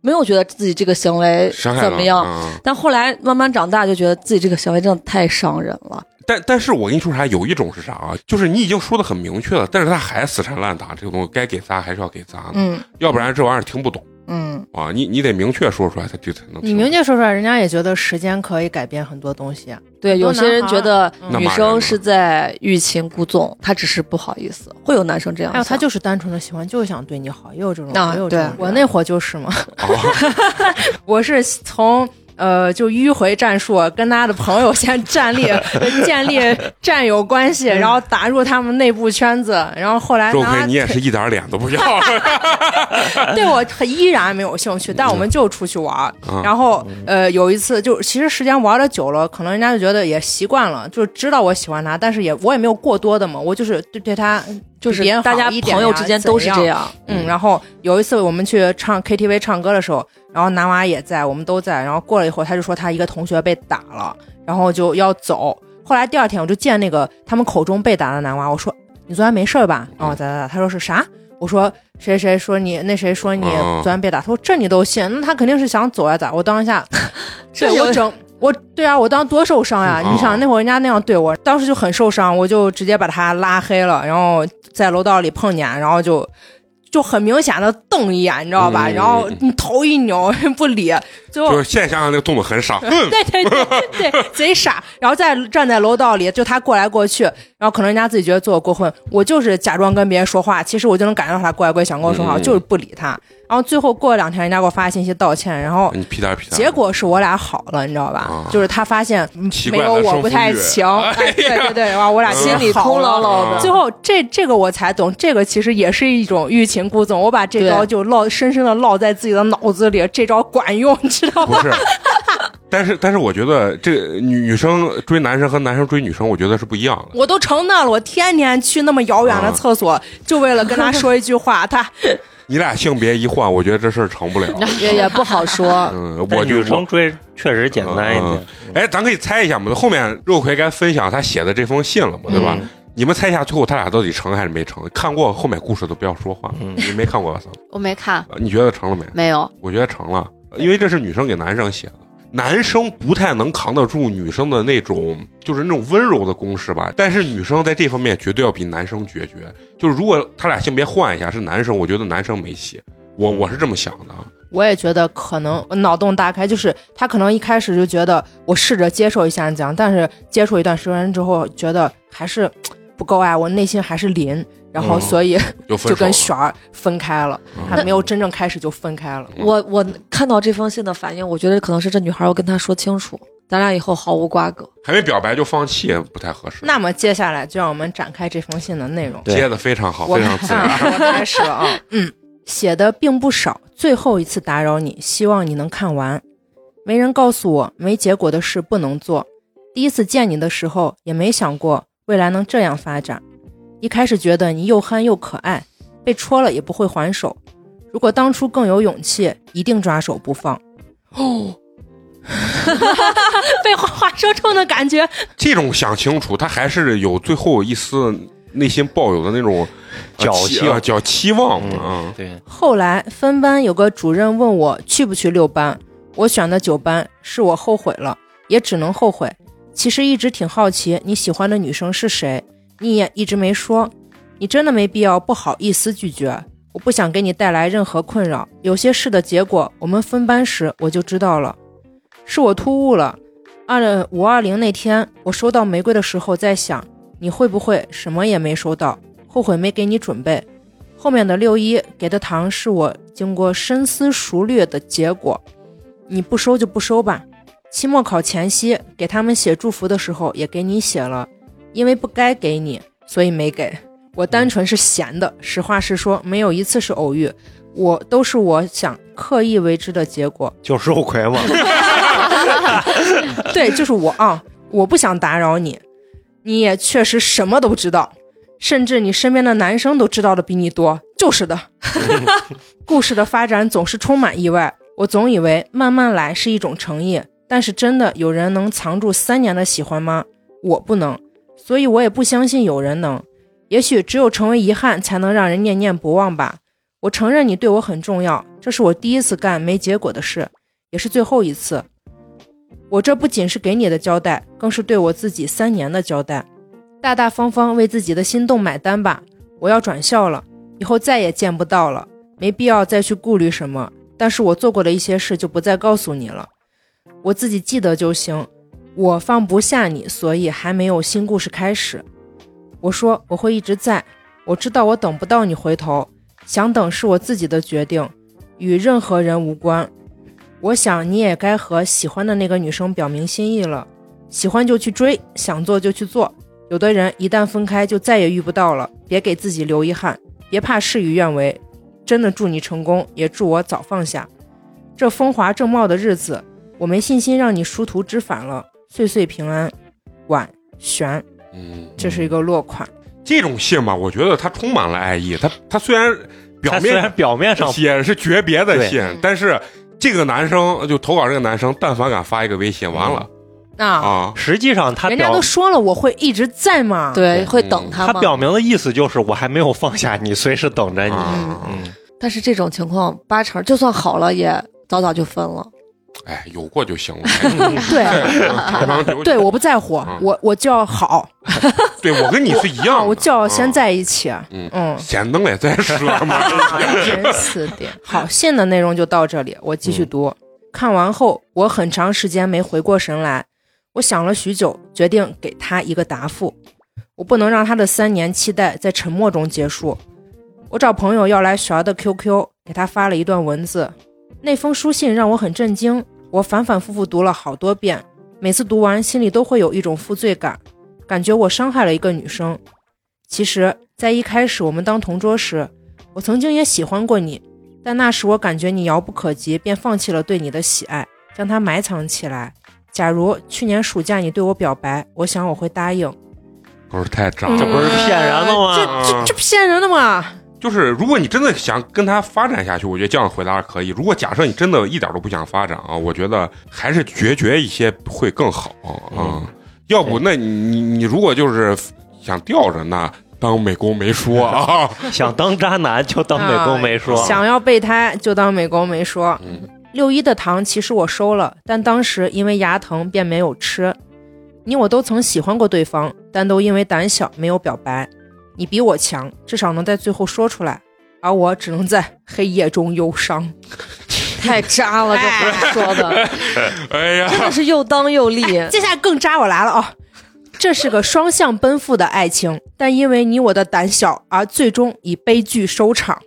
没有觉得自己这个行为怎么样，嗯。但后来慢慢长大就觉得自己这个行为真的太伤人了。但但是我跟你说啥，有一种是啥啊？就是你已经说的很明确了，但是他还死缠烂打，这个东西该给砸还是要给砸的，嗯要不然这玩意儿听不懂嗯，啊。你你得明确说出来，他就才能。你明确说出来，人家也觉得时间可以改变很多东西。对，有些人觉得嗯女生是在欲擒故纵，她只是不好意思，会有男生这样想。还有他就是单纯的喜欢，就是想对你好，也有这种，啊也有这种。对我那会儿就是嘛，啊 我是从呃就迂回战术，跟他的朋友先站立 建立战友关系，然后打入他们内部圈子，然后后来周呢奎，你也是一点脸都不要。对我依然没有兴趣，但我们就出去玩然后呃，有一次就其实时间玩的久了，可能人家就觉得也习惯了，就知道我喜欢他，但是也我也没有过多的嘛，我就是对对他就是别大家朋友之间都是这样。嗯，然后有一次我们去唱 KTV 唱歌的时候，然后男娃也在，我们都在。然后过了一会儿，他就说他一个同学被打了，然后就要走。后来第二天我就见那个他们口中被打的男娃，我说你昨天没事吧？然后咋咋咋，他说是啥？我说谁谁说你那谁说你哦昨天被打？他说这你都信？那他肯定是想走呀咋？我当下 这我整。我对啊，我当时多受伤呀！嗯你想那会儿人家那样对我，当时就很受伤，我就直接把他拉黑了，然后在楼道里碰见，然后就就很明显的瞪一眼，你知道吧？嗯然后你头一扭 不理，最后就是现在想想那个动作很傻，嗯对对对对，贼傻。然后再站在楼道里，就他过来过去，然后可能人家自己觉得做我过分，我就是假装跟别人说话，其实我就能感觉到他过来过去想跟我说话，嗯我就是不理他。然后最后过了两天，人家给我发信息道歉，然后你屁颠儿屁颠。结果是我俩好了，你知道吧？啊就是他发现没有我不太行，对对对，然后我俩心里空落了。落的。啊最后这这个我才懂，这个其实也是一种欲擒故纵。我把这招就烙深深的烙在自己的脑子里，这招管用，你知道吗？不是，但是但是我觉得这女女生追男生和男生追女生，我觉得是不一样的。我都成那了，我天天去那么遥远的啊厕所，就为了跟他说一句话。他你俩性别一换，我觉得这事儿成不了。也也不好说。嗯，我就女生追确实简单一点。哎，咱可以猜一下嘛，后面肉葵该分享他写的这封信了嘛，对吧？嗯你们猜一下，最后他俩到底成还是没成？看过后面故事都不要说话。嗯你没看过吧？我没看，你觉得成了没？没有。我觉得成了，因为这是女生给男生写的，男生不太能扛得住女生的那种，就是那种温柔的攻势吧。但是女生在这方面绝对要比男生决绝。就是如果他俩性别换一下，是男生，我觉得男生没戏。我我是这么想的。我也觉得可能脑洞大开，就是他可能一开始就觉得我试着接受一下这样，但是接触一段时间之后，觉得还是不够爱，我内心还是零，然后嗯所以 就跟手璇儿分开了，嗯还没有真正开始就分开了。我我看到这封信的反应，我觉得可能是这女孩要跟他说清楚，咱俩以后毫无瓜葛。还没表白就放弃，不太合适。那么接下来就让我们展开这封信的内容。对接的非常好，非常自然。啊我开始了啊，嗯，写的并不少，最后一次打扰你，希望你能看完。没人告诉我没结果的事不能做，第一次见你的时候也没想过未来能这样发展。一开始觉得你又憨又可爱，被戳了也不会还手。如果当初更有勇气，一定抓手不放。哦，被话话说中的感觉，这种想清楚，他还是有最后一丝内心抱有的那种呃侥幸期啊，叫期望啊嗯，。对，后来分班有个主任问我去不去六班，我选的九班，是我后悔了，也只能后悔。其实一直挺好奇你喜欢的女生是谁，你也一直没说，你真的没必要不好意思拒绝。我不想给你带来任何困扰，有些事的结果，我们分班时我就知道了，是我突兀了。二五二零那天，我收到玫瑰的时候，在想你会不会什么也没收到，后悔没给你准备。后面的六一给的糖是我经过深思熟虑的结果，你不收就不收吧。期末考前夕给他们写祝福的时候也给你写了，因为不该给你，所以没给。我单纯是闲的，实话实说，没有一次是偶遇，我都是我想刻意为之的结果。就是肉葵嘛，对，就是我啊，我不想打扰你，你也确实什么都不知道，甚至你身边的男生都知道的比你多，就是的。故事的发展总是充满意外，我总以为慢慢来是一种诚意，但是真的有人能藏住三年的喜欢吗？我不能，所以我也不相信有人能。也许只有成为遗憾，才能让人念念不忘吧。我承认你对我很重要，这是我第一次干没结果的事，也是最后一次。我这不仅是给你的交代，更是对我自己三年的交代。大大方方为自己的心动买单吧！我要转校了，以后再也见不到了，没必要再去顾虑什么。但是我做过的一些事就不再告诉你了，我自己记得就行。我放不下你，所以还没有新故事开始。我说我会一直在，我知道我等不到你回头，想等是我自己的决定，与任何人无关。我想你也该和喜欢的那个女生表明心意了，喜欢就去追，想做就去做。有的人一旦分开就再也遇不到了，别给自己留遗憾，别怕事与愿违。真的祝你成功，也祝我早放下。这风华正茂的日子，我没信心让你殊途知返了。岁岁平安，晚璇。嗯，这是一个落款。这种信吧，我觉得它充满了爱意。它它虽然表他虽然面表面上写是诀别的信，但是这个男生就投稿这个男生，但凡敢发一个微信，完了那、啊，实际上他表人家都说了我会一直在嘛。对，嗯会等他吗？他表明的意思就是我还没有放下你，随时等着你。嗯嗯，但是这种情况八成就算好了，也早早就分了。哎，有过就行了。对 对，我不在乎，嗯我我就要好，对我跟你是一样，我就要先啊在一起。嗯嗯，先弄了再说嘛。真是的。好，信的内容就到这里，我继续读。看完后，我很长时间没回过神来，我想了许久，决定给他一个答复。我不能让他的三年期待在沉默中结束。我找朋友要来璇的 QQ，给他发了一段文字。那封书信让我很震惊，我反反复复读了好多遍，每次读完心里都会有一种负罪感，感觉我伤害了一个女生。其实，在一开始我们当同桌时，我曾经也喜欢过你，但那时我感觉你遥不可及，便放弃了对你的喜爱，将它埋藏起来。假如去年暑假你对我表白，我想我会答应。不是太渣，这不是骗人的吗这这这骗人的吗？就是如果你真的想跟他发展下去，我觉得这样回答可以。如果假设你真的一点都不想发展啊，我觉得还是决绝一些会更好啊。嗯要不，那你你你如果就是想吊着，那当美工没说啊。想当渣男就当美工没说。想要备胎就当美工没说。嗯六一的糖其实我收了，但当时因为牙疼便没有吃。你我都曾喜欢过对方，但都因为胆小没有表白。你比我强，至少能在最后说出来，而我只能在黑夜中忧伤。太渣了，这话说的 哎呀，真的是又当又立。接下来更渣，我来了啊！这是个双向奔赴的爱情，但因为你我的胆小，而最终以悲剧收场。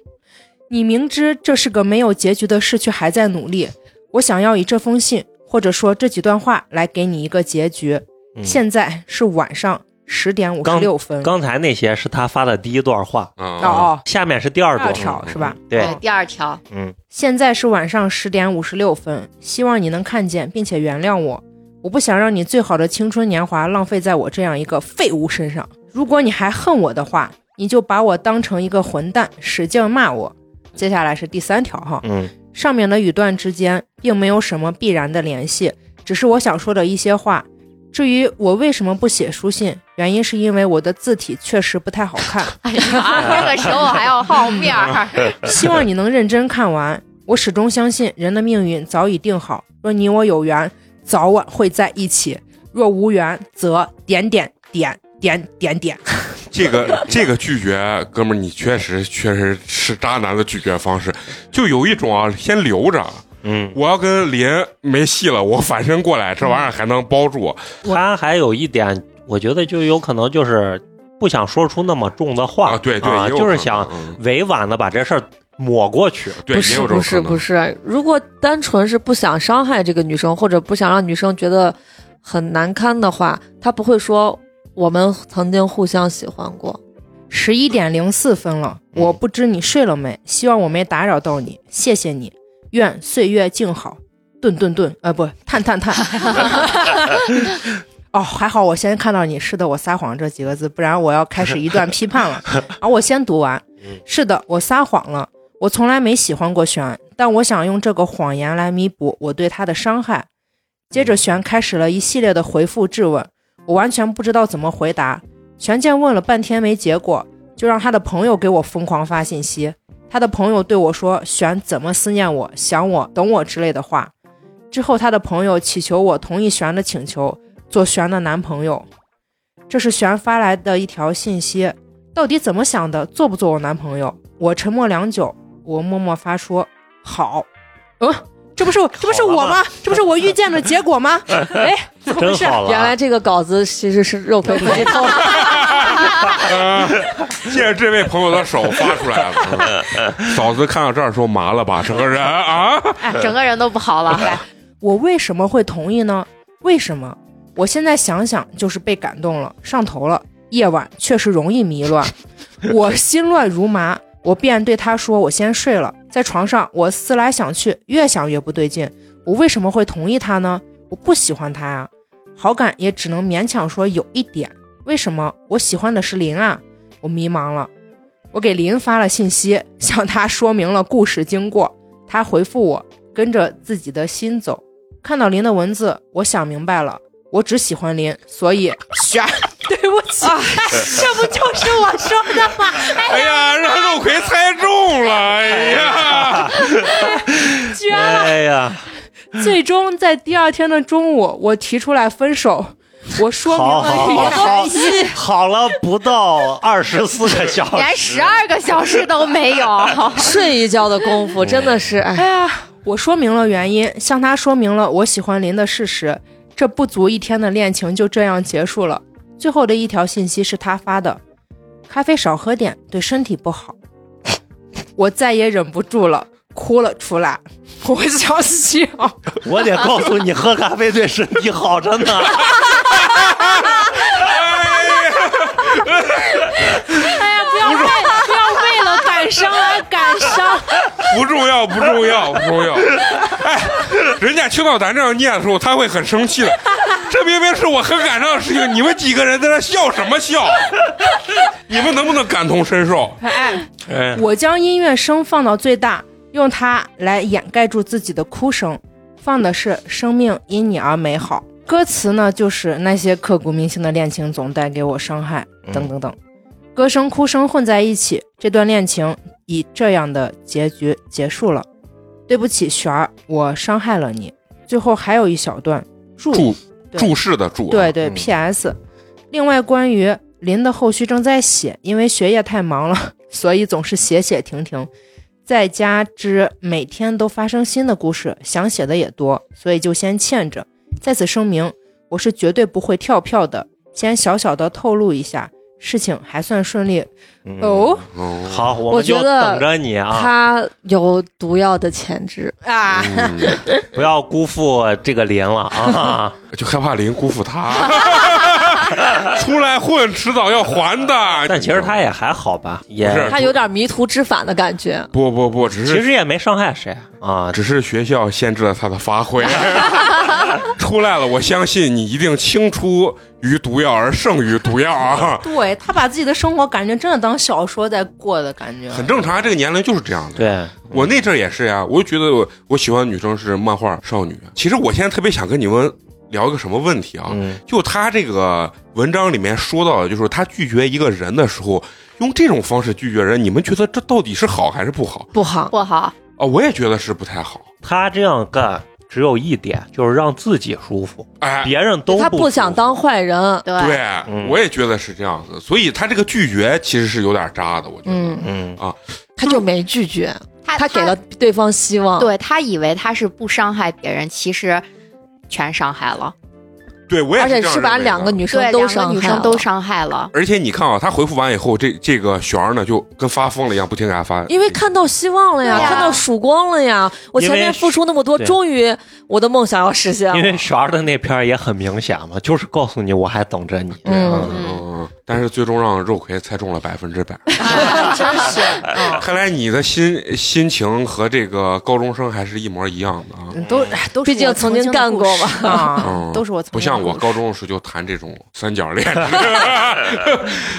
你明知这是个没有结局的事，却还在努力。我想要以这封信，或者说这几段话，来给你一个结局。嗯现在是晚上十点五十六分。刚才那些是他发的第一段话，嗯哦哦，下面是第二第二段。条是吧？对，第二条，嗯，现在是晚上十点五十六分，希望你能看见并且原谅我。我不想让你最好的青春年华浪费在我这样一个废物身上。如果你还恨我的话，你就把我当成一个混蛋，使劲骂我。接下来是第三条哈，嗯上面的语段之间并没有什么必然的联系，只是我想说的一些话。至于我为什么不写书信，原因是因为我的字体确实不太好看。哎呀，这个时候还要好面儿，希望你能认真看完。我始终相信人的命运早已定好，若你我有缘，早晚会在一起；若无缘，则点点点点点点。这个这个拒绝，哥们儿，你确实确实是渣男的拒绝方式，就有一种啊，先留着，嗯，我要跟林没戏了，我反身过来，这玩意儿还能包住。他还有一点，我觉得就有可能就是不想说出那么重的话啊，对对，啊也有就是想嗯委婉的把这事儿抹过去。对，也不是有这种不是不是，是，如果单纯是不想伤害这个女生，或者不想让女生觉得很难堪的话，他不会说我们曾经互相喜欢过。十一点零四分了，嗯我不知你睡了没，希望我没打扰到你，谢谢你，愿岁月静好。顿顿顿，呃，不，叹叹叹。哦，还好我先看到你是的，我撒谎这几个字，不然我要开始一段批判了。而 我先读完。是的，我撒谎了。我从来没喜欢过璇，但我想用这个谎言来弥补我对他的伤害。接着，璇开始了一系列的回复质问，我完全不知道怎么回答。璇见问了半天没结果，就让他的朋友给我疯狂发信息。他的朋友对我说：“璇怎么思念我、想我、等我之类的话。”之后，他的朋友祈求我同意璇的请求，做璇的男朋友。这是璇发来的一条信息，到底怎么想的？做不做我男朋友？我沉默良久，我默默发出：“好。”嗯，这不是这不是我吗？这不是我预见的结果吗？哎，怎么回事？原来这个稿子其实是肉葵自己偷的。呃借着这位朋友的手发出来了。嗯嫂子看到这儿说麻了吧，整个人啊，哎，整个人都不好了。来，我为什么会同意呢？为什么？我现在想想，就是被感动了，上头了。夜晚确实容易迷乱，我心乱如麻，我便对他说：“我先睡了。”在床上，我思来想去，越想越不对劲。我为什么会同意他呢？我不喜欢他呀，好感也只能勉强说有一点。为什么？我喜欢的是林啊！我迷茫了。我给林发了信息，向他说明了故事经过。他回复我：“跟着自己的心走。”看到林的文字，我想明白了，我只喜欢林，所以 选。对不起，这不就是我说的吗？哎呀，让肉葵猜中了，哎呀，绝了！哎呀，最终在第二天的中午，我提出来分手，我说明好了原好好因。好了，不到二十四个小时，连十二个小时都没有。睡一觉的功夫真的是，哎，哎呀，我说明了原因，向他说明了我喜欢林的事实。这不足一天的恋情就这样结束了。最后的一条信息是他发的：“咖啡少喝点，对身体不好。”我再也忍不住了，哭了出来。我想笑。我得告诉你，喝咖啡对身体好着呢。哎呀，不要为不要为了感伤而感伤。不重要，不重要，不重要。哎，人家听到咱这样念的时候，他会很生气的。这明明是我很感伤的事情，你们几个人在那笑什么笑？你们能不能感同身受？哎，哎，我将音乐声放到最大，用它来掩盖住自己的哭声，放的是“生命因你而美好”。歌词呢，就是那些刻骨铭心的恋情总带给我伤害，等等等。歌声、哭声混在一起，这段恋情以这样的结局结束了。对不起，璇儿，我伤害了你。最后还有一小段注注注释的注啊，对对嗯，P.S. 另外，关于林的后续正在写，因为学业太忙了，所以总是写写停停。再加之每天都发生新的故事，想写的也多，所以就先欠着。在此声明，我是绝对不会跳票的。先小小的透露一下，事情还算顺利。嗯。哦？哦，好，我就觉得等着你啊，他有毒药的潜质。啊！嗯。不要辜负这个林了啊！就害怕林辜负他，出来混迟早要还的。但其实他也还好吧，也是他有点迷途知返的感觉。不不不，只是其实也没伤害谁啊。只是学校限制了他的发挥。出来了，我相信你一定青出于毒药而胜于毒药啊，对他把自己的生活感觉真的当小说在过的感觉，很正常啊，这个年龄就是这样的。对，我那阵也是呀，我就觉得我我喜欢女生是漫画少女。其实我现在特别想跟你们聊一个什么问题啊？嗯，就他这个文章里面说到的，就是他拒绝一个人的时候，用这种方式拒绝人，你们觉得这到底是好还是不好不好，不好，啊？我也觉得是不太好。他这样干只有一点，就是让自己舒服，哎，别人都他不不想当坏人。对对，嗯我也觉得是这样子。所以他这个拒绝其实是有点渣的，我觉得。嗯，嗯啊，他就没拒绝，他他给了对方希望。对他以为他是不伤害别人，其实全伤害了。对，我也而且是把两个女生对，都两个女伤害了生都伤害了。而且你看啊，他回复完以后，这这个璇儿呢就跟发疯了一样，不停给他发。因为看到希望了呀，看到曙光了呀！我前面付出那么多，终于我的梦想要实现了。因为璇儿的那篇也很明显嘛，就是告诉你我还等着你。嗯嗯，但是最终让肉葵猜中了百分之百。真是啊，看来你的心心情和这个高中生还是一模一样的啊。嗯都哎都是毕竟曾经干过嘛都是我曾不像我高中时就谈这种三角恋，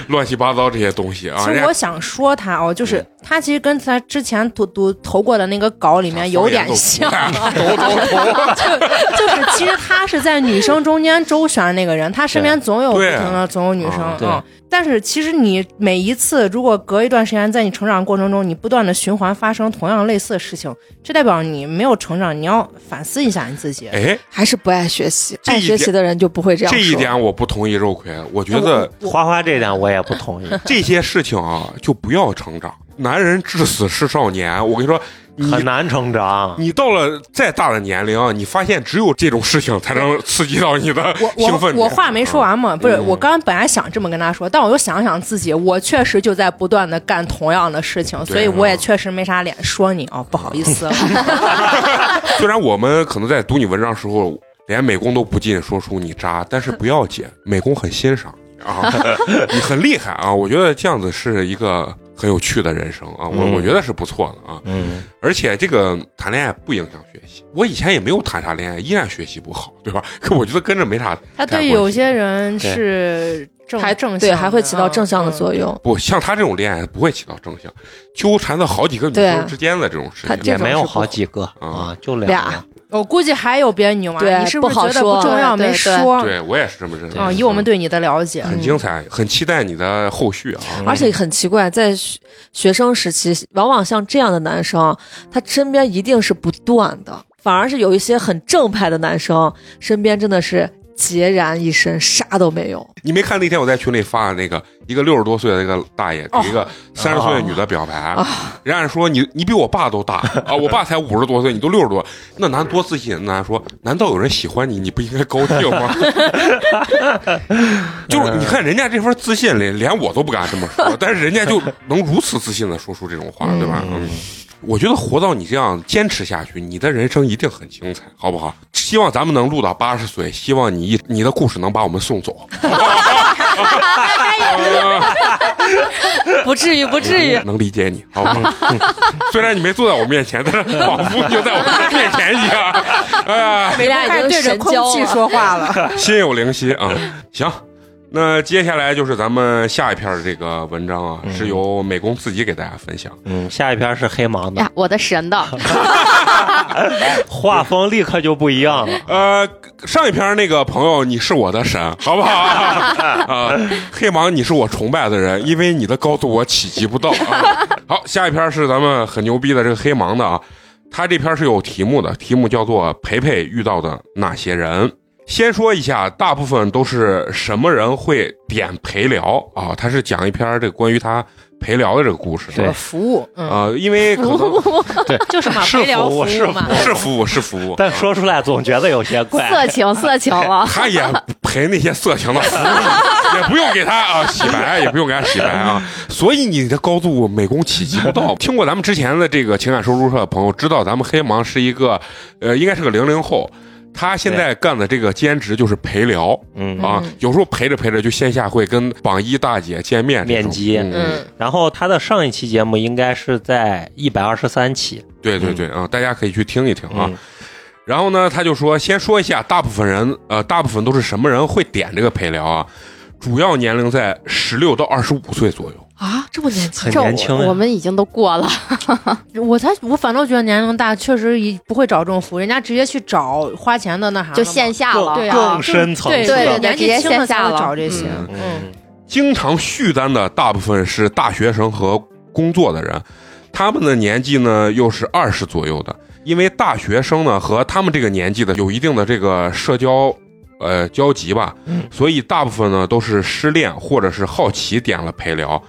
乱七八糟这些东西啊。其实我想说他哦，就是嗯他其实跟他之前读读投过的那个稿里面有点像，抖抖抖。就是其实他是在女生中间周旋那个人，他身边总有不对同的总有女生嗯对嗯。但是其实你每一次如果隔一段时间，在你成长过程中，你不断的循环发生同样类似的事情，这代表你没有成长，你要反思一下你自己。哎，还是不爱学习，爱学习的人就不会这样这一点我不同意肉葵，我觉得花花这点我也不同意，这些事情啊，就不要成长。男人至死是少年，我跟你说，你很难成长。你到了再大的年龄，你发现只有这种事情才能刺激到你的我兴奋点。我我话没说完嘛，不是，嗯我刚刚本来想这么跟他说，但我又想想自己，我确实就在不断的干同样的事情，所以我也确实没啥脸说你哦，不好意思。虽然我们可能在读你文章的时候连美工都不禁说出你渣，但是不要紧，美工很欣赏你啊，你很厉害啊！我觉得这样子是一个很有趣的人生啊，我嗯我觉得是不错的啊。嗯，而且这个谈恋爱不影响学习，我以前也没有谈啥恋爱，依然学习不好，对吧？可我觉得跟着没啥他对有些人是正还正向对还会起到正向的作。嗯用。不像他这种恋爱不会起到正向，纠缠到好几个女对生之间的这种事他情也没有好几个啊啊，就两俩个。我估计还有别的女娃，对你是不是觉得不重要没说？对我也是这么认为啊，以我们对你的了解，很精彩，很期待你的后续啊。而且很奇怪，在学学生时期，往往像这样的男生，他身边一定是不断的，反而是有一些很正派的男生，身边真的是孑然一身，啥都没有。你没看那天我在群里发的那个一个六十多岁的一个大爷给一个三十岁的女的表白，人家说你你比我爸都大 啊，我爸才五十多岁，你都六十多，那男多自信。那说难道有人喜欢你，你不应该高兴吗？就是你看人家这份自信，连连我都不敢这么说，但是人家就能如此自信的说出这种话，对吧？嗯。我觉得活到你这样坚持下去，你的人生一定很精彩，好不好？希望咱们能录到八十岁，希望你一你的故事能把我们送走。不至于，不至于。能理解你，好吧？嗯 虽然你没坐在我面前，但是仿佛就在我面前一样。哎呀，没俩已经对着空气。说话了。心有灵犀啊！行，那接下来就是咱们下一篇的这个文章啊，是由美工自己给大家分享。嗯，下一篇是黑芒的呀，，我的神的，画风立刻就不一样了。呃，上一篇那个朋友，你是我的神，好不好？啊，黑芒，你是我崇拜的人，因为你的高度我企及不到啊。好，下一篇是咱们很牛逼的这个黑芒的啊，他这篇是有题目的，题目叫做《培培遇到的那些人》。先说一下，大部分都是什么人会点陪聊啊？他是讲一篇这个关于他陪聊的这个故事。对服务，嗯，啊、因为可能就是嘛，是陪聊服务是嘛。是服务是服务，但说出来总觉得有些怪。色情色情了。他也陪那些色情的服务，也不用给他啊洗白，也不用给他洗白啊。所以你的高度美工企及不到。听过咱们之前的这个情感收租社的朋友知道，咱们黑芒是一个呃，应该是个零零后。他现在干的这个兼职就是陪聊嗯。啊，有时候陪着陪着就线下会跟榜一大姐见面面基。嗯，嗯，然后他的上一期节目应该是在一百二十三期。对对对啊，大家可以去听一听啊。嗯。然后呢，他就说，先说一下，大部分人，呃，大部分都是什么人会点这个陪聊啊？主要年龄在十六到二十五岁左右。啊，这么年轻？很这年轻我我们已经都过了，我才我反倒觉得年龄大确实也不会找这种服务，人家直接去找花钱的那啥，就线下了。对啊，更深层对次的对对年纪直接轻的下了。找这些，嗯。嗯，经常续单的大部分是大学生和工作的人，他们的年纪呢又是二十左右的，因为大学生呢和他们这个年纪的有一定的这个社交。呃，交集吧，嗯。所以大部分呢都是失恋或者是好奇点了陪聊，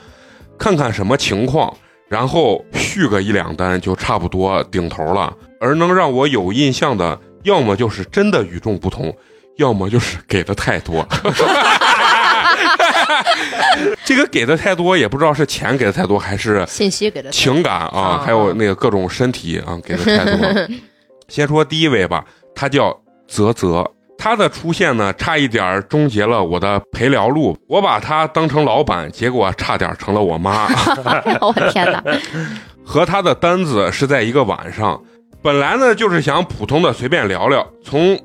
看看什么情况，然后续个一两单就差不多顶头了。而能让我有印象的，要么就是真的与众不同，要么就是给的太多。这个给的太多，也不知道是钱给的太多，还是信息给的情感啊，啊还有那个各种身体啊给的太多。先说第一位吧，他叫泽泽，他的出现呢，差一点终结了我的陪聊路。我把他当成老板，结果差点成了我妈。我天哪！和他的单子是在一个晚上，本来呢就是想普通的随便聊聊，从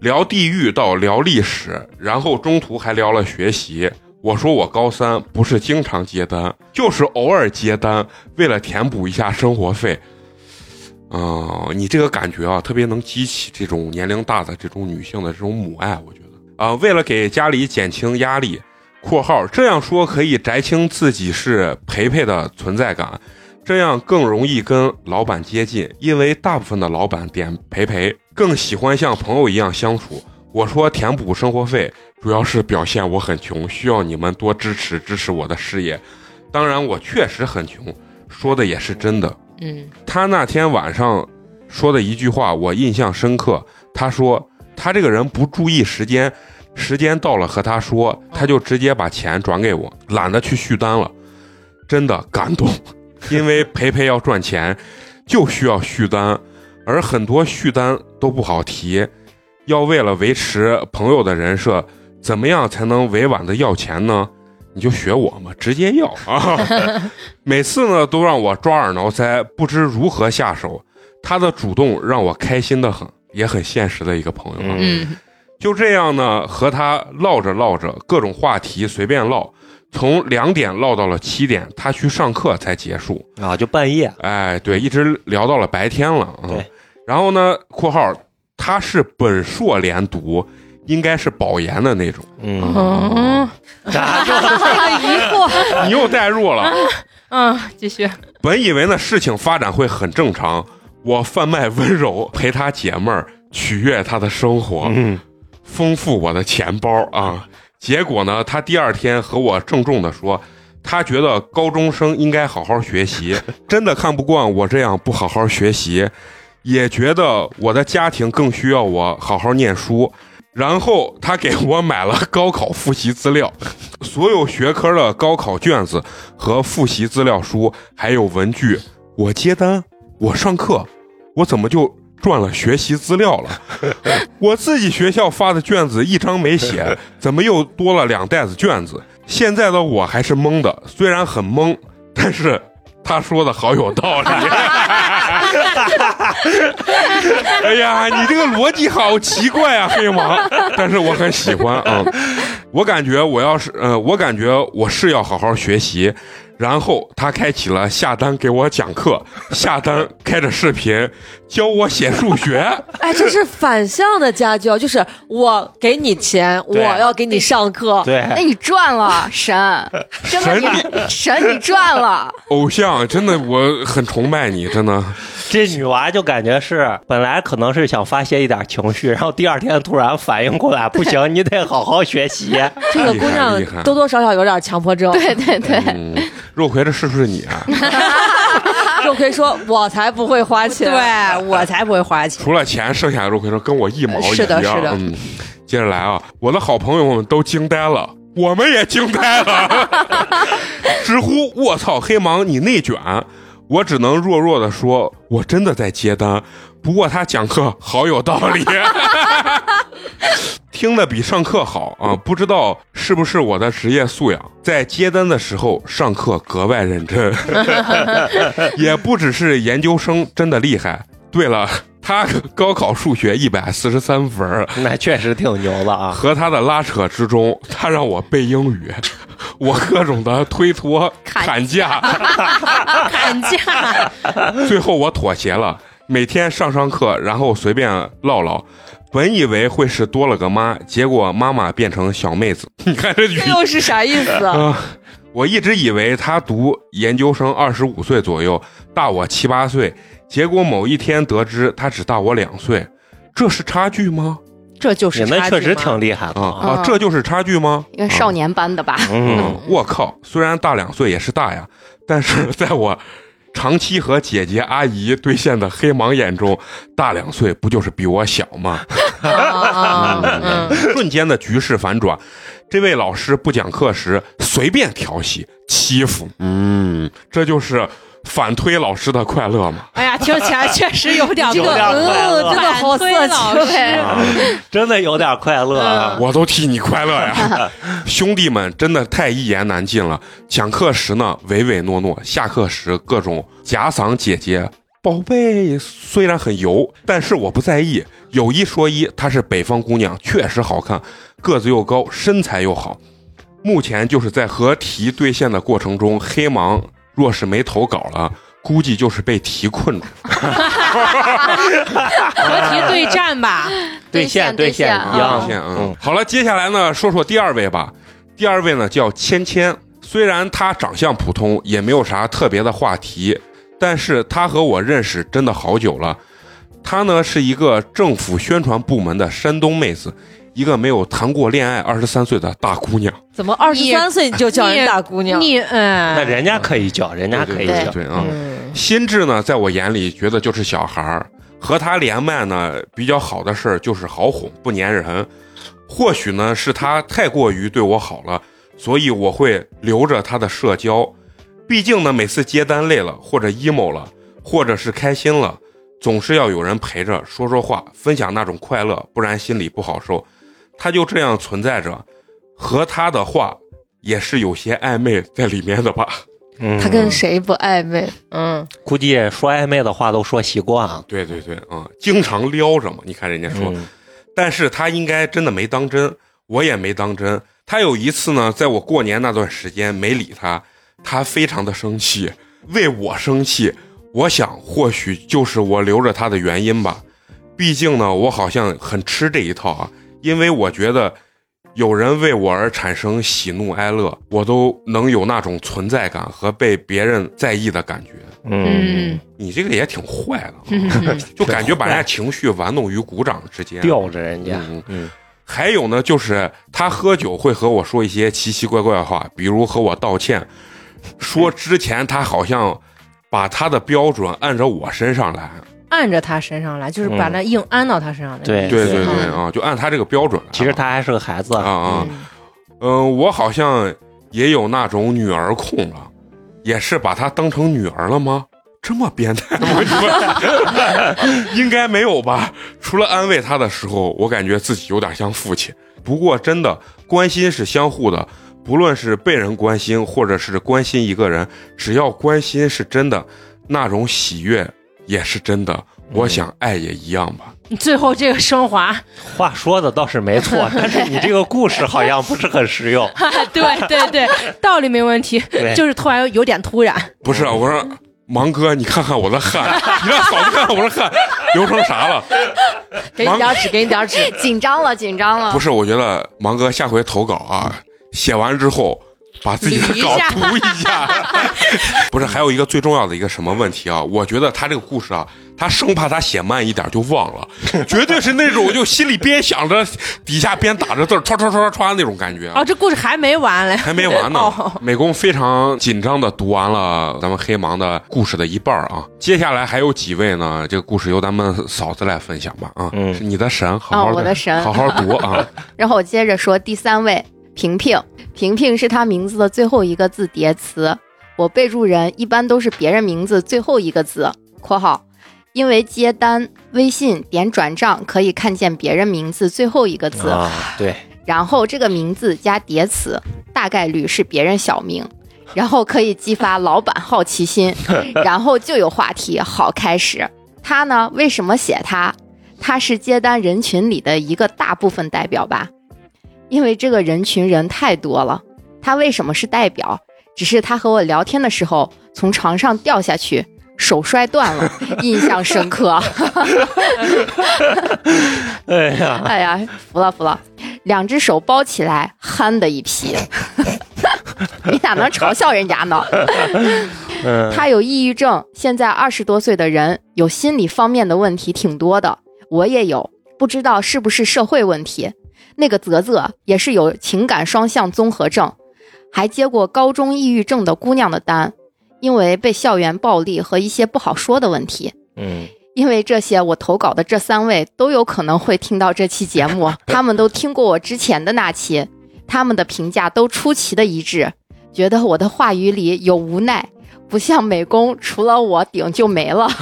聊地域到聊历史，然后中途还聊了学习。我说我高三不是经常接单，就是偶尔接单，为了填补一下生活费。嗯、你这个感觉啊，特别能激起这种年龄大的这种女性的这种母爱，我觉得啊、为了给家里减轻压力（括号这样说可以摘清自己是培培的存在感），这样更容易跟老板接近，因为大部分的老板点培培更喜欢像朋友一样相处。我说填补生活费，主要是表现我很穷，需要你们多支持支持我的事业。当然，我确实很穷，说的也是真的。嗯，他那天晚上说的一句话我印象深刻。他说他这个人不注意时间，时间到了和他说，他就直接把钱转给我，懒得去续单了。真的感动，因为培培要赚钱，就需要续单，而很多续单都不好提。要为了维持朋友的人设，怎么样才能委婉的要钱呢？你就学我嘛，直接要啊！每次呢都让我抓耳挠腮，不知如何下手。他的主动让我开心的很，也很现实的一个朋友啊。嗯嗯，就这样呢，和他唠着唠着，各种话题随便唠，从两点唠到了七点，他去上课才结束。啊，就半夜，哎，对，一直聊到了白天了啊。对，然后呢（括号他是本硕连读，应该是保研的那种）。嗯，嗯，咋 就疑惑，你又代入了。嗯，继续，本以为呢事情发展会很正常，我贩卖温柔，陪她解闷儿，取悦她的生活，嗯丰富我的钱包啊。结果呢，他第二天和我郑重的说，他觉得高中生应该好好学习，真的看不惯我这样不好好学习，也觉得我的家庭更需要我好好念书。然后他给我买了高考复习资料，所有学科的高考卷子和复习资料书，还有文具。我接单，我上课，我怎么就赚了学习资料了？我自己学校发的卷子一张没写，怎么又多了两袋子卷子？现在的我还是懵的，虽然很懵，但是他说的好有道理。哎呀，你这个逻辑好奇怪啊，黑王！但是我很喜欢啊、我感觉我要是呃，我感觉我是要好好学习。然后他开启了下单给我讲课，下单开着视频教我写数学。哎，这是反向的家教，就是我给你钱，我要给你上课。对，那你赚了，神，真的神你神你赚了，偶像，真的我很崇拜你，真的。这女娃就感觉是本来可能是想发泄一点情绪，然后第二天突然反应过来，不行，你得好好学习。这个姑娘多多少少有点强迫症。对对对，嗯，肉葵，这是不是你啊？肉葵说：“我才不会花钱。”对我才不会花钱，除了钱，剩下的肉葵说跟我一毛一样。是的是的嗯，接着来啊，我的好朋友们都惊呆了，我们也惊呆了，直呼我操，黑芒你内卷。我只能弱弱的说，我真的在接单，不过他讲课好有道理。听得比上课好啊！不知道是不是我的职业素养，在接单的时候上课格外认真，也不只是研究生真的厉害。对了，他高考数学一百四十三分，那确实挺牛的啊！和他的拉扯之中，他让我背英语，我各种的推脱砍 砍价，砍价，最后我妥协了，每天上上课，然后随便唠唠。本以为会是多了个妈，结果妈妈变成小妹子。你看这又是啥意思？啊！我一直以为他读研究生，二十五岁左右，大我七八岁。结果某一天得知他只大我两岁，这是差距吗？这就是你那确实差距吗？挺厉害的。啊这就是差距吗？一个少年班的吧？嗯，我靠，虽然大两岁也是大呀，但是在我长期和姐姐阿姨对线的黑盲眼中，大两岁不就是比我小吗？瞬间的局势反转，这位老师不讲课时随便调戏欺负，嗯，这就是反推老师的快乐吗。哎呀，听起来 确实有点快乐呃，真的好色情。啊真的有点快乐啊！我都替你快乐呀！兄弟们真的太一言难尽了。讲课时呢唯唯诺诺，下课时各种假嗓姐姐。宝贝虽然很油，但是我不在意。有一说一，她是北方姑娘，确实好看，个子又高，身材又好。目前就是在和题兑现的过程中，黑芒若是没投稿了，估计就是被题困住。和题对战吧。兑现兑现啊一样现嗯嗯，好了，接下来呢，说说第二位吧。第二位呢叫芊芊，虽然她长相普通，也没有啥特别的话题，但是她和我认识真的好久了。她呢是一个政府宣传部门的山东妹子，一个没有谈过恋爱、二十三岁的大姑娘。怎么二十三岁你就叫人大姑娘？你嗯，那人家可以叫，人家可以叫。对。嗯心智呢，在我眼里觉得就是小孩儿，和他连麦呢比较好的事儿就是好哄，不粘人。或许呢是他太过于对我好了，所以我会留着他的社交。毕竟呢，每次接单累了，或者 emo 了，或者是开心了，总是要有人陪着说说话，分享那种快乐，不然心里不好受。他就这样存在着，和他的话也是有些暧昧在里面的吧。嗯，他跟谁不暧昧？嗯，估计说暧昧的话都说习惯了。对对对，嗯，经常撩着嘛。你看人家说，嗯但是他应该真的没当真，我也没当真。他有一次呢，在我过年那段时间没理他，他非常的生气，为我生气。我想或许就是我留着他的原因吧，毕竟呢，我好像很吃这一套啊，因为我觉得有人为我而产生喜怒哀乐，我都能有那种存在感和被别人在意的感觉。嗯，你这个也挺坏的、啊，就感觉把人家情绪玩弄于股掌之间。吊着人家。嗯嗯还有呢，就是他喝酒会和我说一些奇奇怪怪的话，比如和我道歉，说之前他好像把他的标准按照我身上来。按着他身上来，就是把那硬安到他身上来。对对对对嗯啊，就按他这个标准来。其实他还是个孩子啊啊，嗯嗯、我好像也有那种女儿控了，也是把他当成女儿了吗？这么变态吗？你们应该没有吧？除了安慰他的时候，我感觉自己有点像父亲。不过真的，关心是相互的，不论是被人关心，或者是关心一个人，只要关心是真的，那种喜悦也是真的。我想爱也一样吧。你最后这个升华，话说的倒是没错，但是你这个故事好像不是很实用。对对对，道理没问题，就是突然有点突然。不是，我说芒哥，你看看我的汗，你让嫂子看看我的汗流成啥了？给你点纸，给你点纸。紧张了，紧张了。不是，我觉得芒哥下回投稿啊，写完之后把自己的稿读一下。不是，还有一个最重要的一个什么问题啊？我觉得他这个故事啊，他生怕他写慢一点就忘了，绝对是那种就心里边想着，底下边打着字儿，唰唰唰唰唰那种感觉啊哦，。这故事还没完嘞，还没完呢哦，美工非常紧张的读完了咱们黑芒的故事的一半儿啊，接下来还有几位呢？这个故事由咱们嫂子来分享吧啊，嗯是你的神，好好啊我的神好好读啊，然后我接着说第三位平平，平平是他名字的最后一个字叠词。我备注人一般都是别人名字最后一个字（括号），因为接单微信点转账可以看见别人名字最后一个字，啊，对，然后这个名字加叠词，大概率是别人小名，然后可以激发老板好奇心，然后就有话题好开始。他呢，为什么写他？他是接单人群里的一个大部分代表吧，因为这个人群人太多了。他为什么是代表？只是他和我聊天的时候从床上掉下去，手摔断了，印象深刻。哎呀，哎呀，服了服了，两只手包起来，憨的一批。你咋能嘲笑人家呢？嗯，他有抑郁症，现在二十多岁的人有心理方面的问题挺多的，我也有，不知道是不是社会问题。那个泽泽也是有情感双向综合症，还接过高中抑郁症的姑娘的单，因为被校园暴力和一些不好说的问题。嗯，因为这些，我投稿的这三位都有可能会听到这期节目，他们都听过我之前的那期，他们的评价都出奇的一致，觉得我的话语里有无奈，不像美工，除了我顶就没了。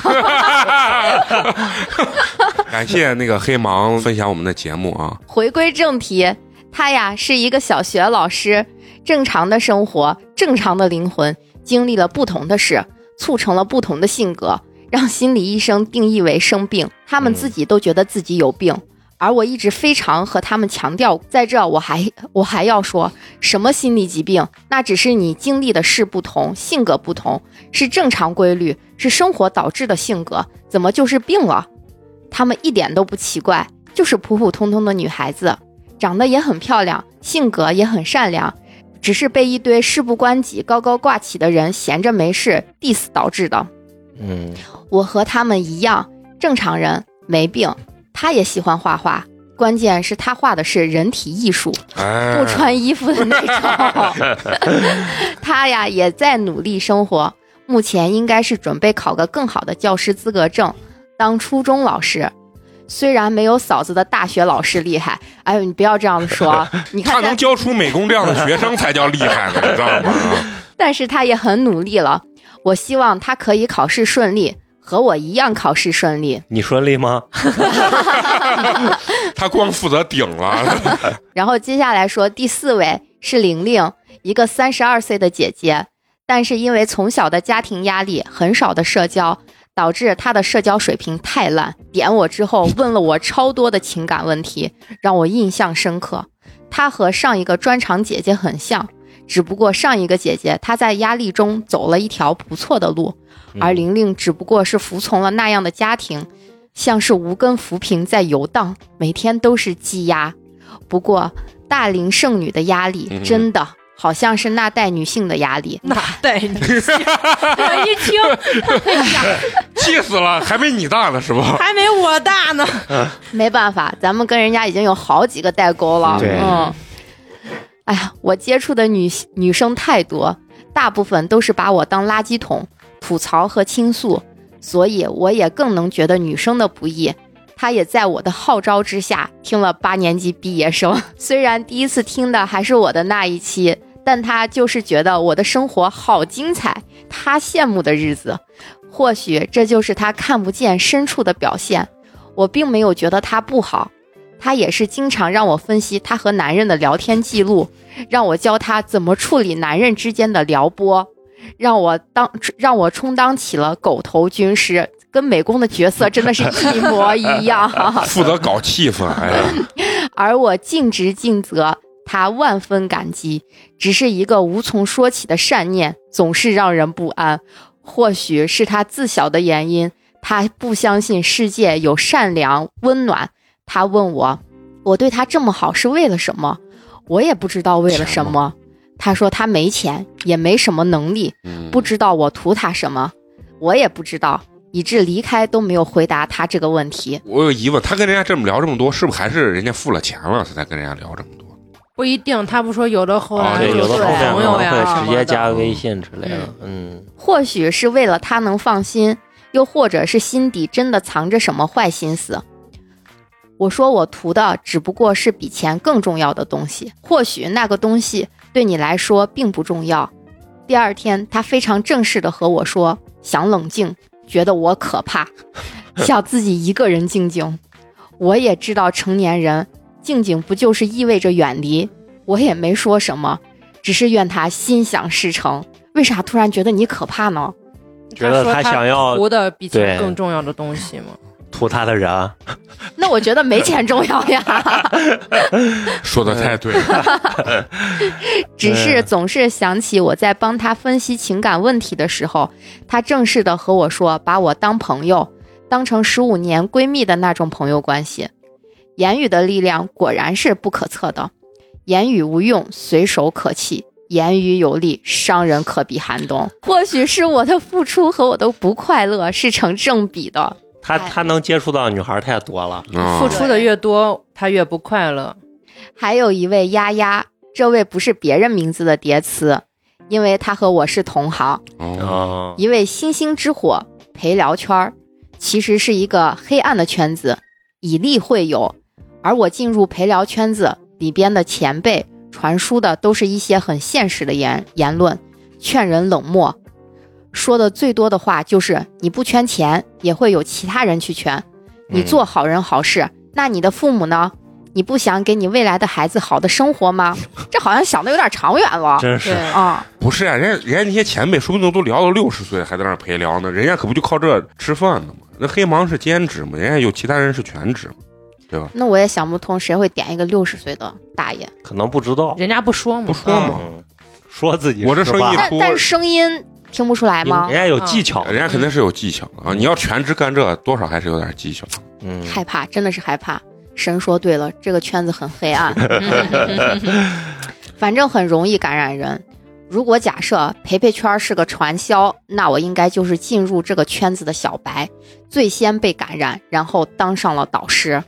感谢那个黑芒分享我们的节目啊，回归正题，他呀是一个小学老师，正常的生活，正常的灵魂，经历了不同的事，促成了不同的性格，让心理医生定义为生病，他们自己都觉得自己有病。而我一直非常和他们强调，在这我还我还要说什么心理疾病，那只是你经历的事不同，性格不同，是正常规律，是生活导致的性格，怎么就是病了？他们一点都不奇怪，就是普普通通的女孩子，长得也很漂亮，性格也很善良，只是被一堆事不关己、高高挂起的人闲着没事 diss 导致的。嗯，我和他们一样，正常人，没病。他也喜欢画画，关键是他画的是人体艺术，哎，不穿衣服的那种。他呀也在努力生活，目前应该是准备考个更好的教师资格证，当初中老师。虽然没有嫂子的大学老师厉害，哎呦，你不要这样子说。你看他能教出美工这样的学生才叫厉害呢，你知道吗？但是他也很努力了。我希望他可以考试顺利。和我一样考试顺利，你顺利吗？他光负责顶了。然后接下来说第四位是玲玲，一个三十二岁的姐姐，但是因为从小的家庭压力，很少的社交，导致她的社交水平太烂。点我之后问了我超多的情感问题，让我印象深刻。她和上一个专场姐姐很像，只不过上一个姐姐她在压力中走了一条不错的路。而玲玲只不过是服从了那样的家庭，像是无根浮萍在游荡，每天都是积压。不过大龄剩女的压力真的好像是那代女性的压力。那代女性，我一听，气死了，还没你大呢是吧？还没我大呢。没办法，咱们跟人家已经有好几个代沟了。对嗯，哎呀，我接触的女女生太多，大部分都是把我当垃圾桶。吐槽和倾诉，所以我也更能觉得女生的不易。他也在我的号召之下听了八年级毕业生，虽然第一次听的还是我的那一期，但他就是觉得我的生活好精彩，他羡慕的日子。或许这就是他看不见深处的表现。我并没有觉得他不好，他也是经常让我分析他和男人的聊天记录，让我教他怎么处理男人之间的撩拨。让我当让我充当起了狗头军师，跟美工的角色真的是一模一样。负责搞气氛，哎，而我尽职尽责，他万分感激。只是一个无从说起的善念，总是让人不安。或许是他自小的原因，他不相信世界有善良温暖。他问我，我对他这么好是为了什么？我也不知道为了什么。他说他没钱，也没什么能力，不知道我图他什么，我也不知道，以致离开都没有回答他这个问题。我有疑问，他跟人家这么聊这么多，是不是还是人家付了钱了，他才跟人家聊这么多？不一定，他不说有的后啊来对，有的朋友呀直接加微信之类的。嗯，或许是为了他能放心，又或者是心底真的藏着什么坏心思。我说我图的只不过是比钱更重要的东西，或许那个东西对你来说并不重要。第二天，他非常正式的和我说，想冷静，觉得我可怕，想自己一个人静静。我也知道成年人静静不就是意味着远离，我也没说什么，只是愿他心想事成。为啥突然觉得你可怕呢？觉得他说他想要图的比钱更重要的东西吗？图他的人，那我觉得没钱重要呀，说的太对了，只是总是想起我在帮他分析情感问题的时候，他正式的和我说，把我当朋友，当成十五年闺蜜的那种朋友关系。言语的力量果然是不可测的，言语无用，随手可弃；言语有力，伤人可比寒冬。或许是我的付出和我的不快乐是成正比的。他哎他能接触到的女孩太多了。啊付出的越多，他越不快乐。还有一位丫丫，这位不是别人名字的叠词，因为他和我是同行。哦，啊，一位星星之火陪聊圈儿，其实是一个黑暗的圈子，以利会友。而我进入陪聊圈子里边的前辈传输的都是一些很现实的言言论，劝人冷漠。说的最多的话就是你不圈钱，也会有其他人去圈。你做好人好事，那你的父母呢？你不想给你未来的孩子好的生活吗？这好像想的有点长远了真是对啊！不是啊，人家人家那些前辈说不定都聊到六十岁还在那陪聊呢，人家可不就靠这吃饭的吗？那黑芒是兼职嘛，人家有其他人是全职嘛，对吧？那我也想不通，谁会点一个六十岁的大爷？可能不知道，人家不说嘛，不说嘛嗯，说自己我这是吧生意出但但是声音听不出来吗人？家有技巧，人家肯定是有技巧的啊！你要全职干这，多少还是有点技巧。嗯，害怕，真的是害怕。神说对了，这个圈子很黑暗，反正很容易感染人。如果假设陪陪圈是个传销，那我应该就是进入这个圈子的小白，最先被感染，然后当上了导师，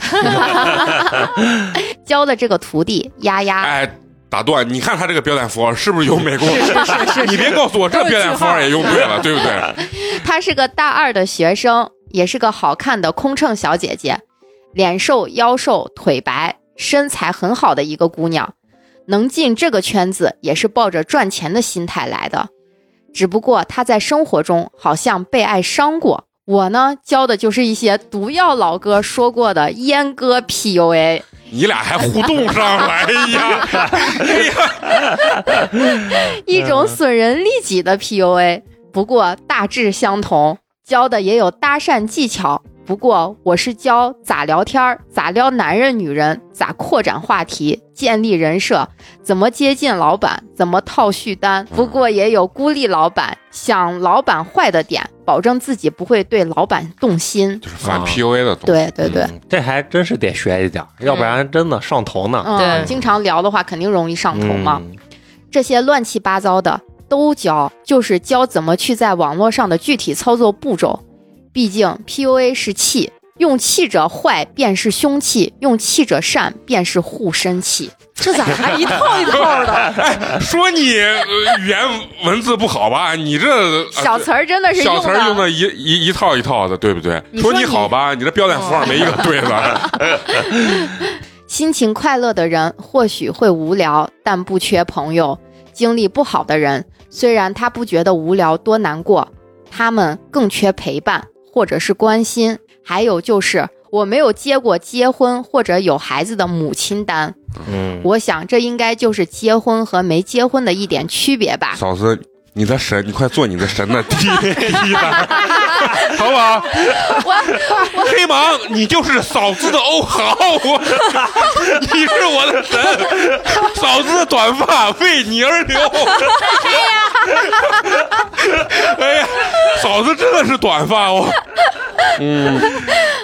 教的这个徒弟丫丫。哎，打断，你看他这个标点符号是不是有美工？是是是你别告诉我这标点符号也用对了，对不对？她是个大二的学生，也是个好看的空乘小姐姐，脸瘦腰瘦腿白，身材很好的一个姑娘。能进这个圈子也是抱着赚钱的心态来的，只不过她在生活中好像被爱伤过。我呢，教的就是一些毒药老哥说过的阉割 PUA。你俩还互动上了，哎呀，哎呀，一种损人利己的 PUA，不过大致相同，教的也有搭讪技巧。不过我是教咋聊天儿，咋撩男人女人，咋扩展话题，建立人设，怎么接近老板，怎么套续单。不过也有孤立老板，想老板坏的点，保证自己不会对老板动心。就是反啊 PUA 的东西。对对对，嗯这还真是得学一点，要不然真的上头呢。嗯，对经常聊的话，肯定容易上头嘛。嗯这些乱七八糟的都教，就是教怎么去在网络上的具体操作步骤。毕竟 PUA 是气，用气者坏便是凶器，用气者善便是护身器。这咋还一套一套的？说你呃语言文字不好吧？你这呃小词儿真的是用小词儿用的，一一一套一套的，对不对？说你说你你好吧，你这标点符号没一个对的。心情快乐的人或许会无聊，但不缺朋友；经历不好的人，虽然他不觉得无聊多难过，他们更缺陪伴或者是关心。还有就是，我没有接过结婚或者有孩子的母亲单，嗯，我想这应该就是结婚和没结婚的一点区别吧。嫂子，你的神，你快做你的神的 第一第一单，好不好？我黑芒，你就是嫂子的欧豪，我，你是我的神，嫂子的短发为你而流。哎呀，嫂子真的是短发哦。嗯，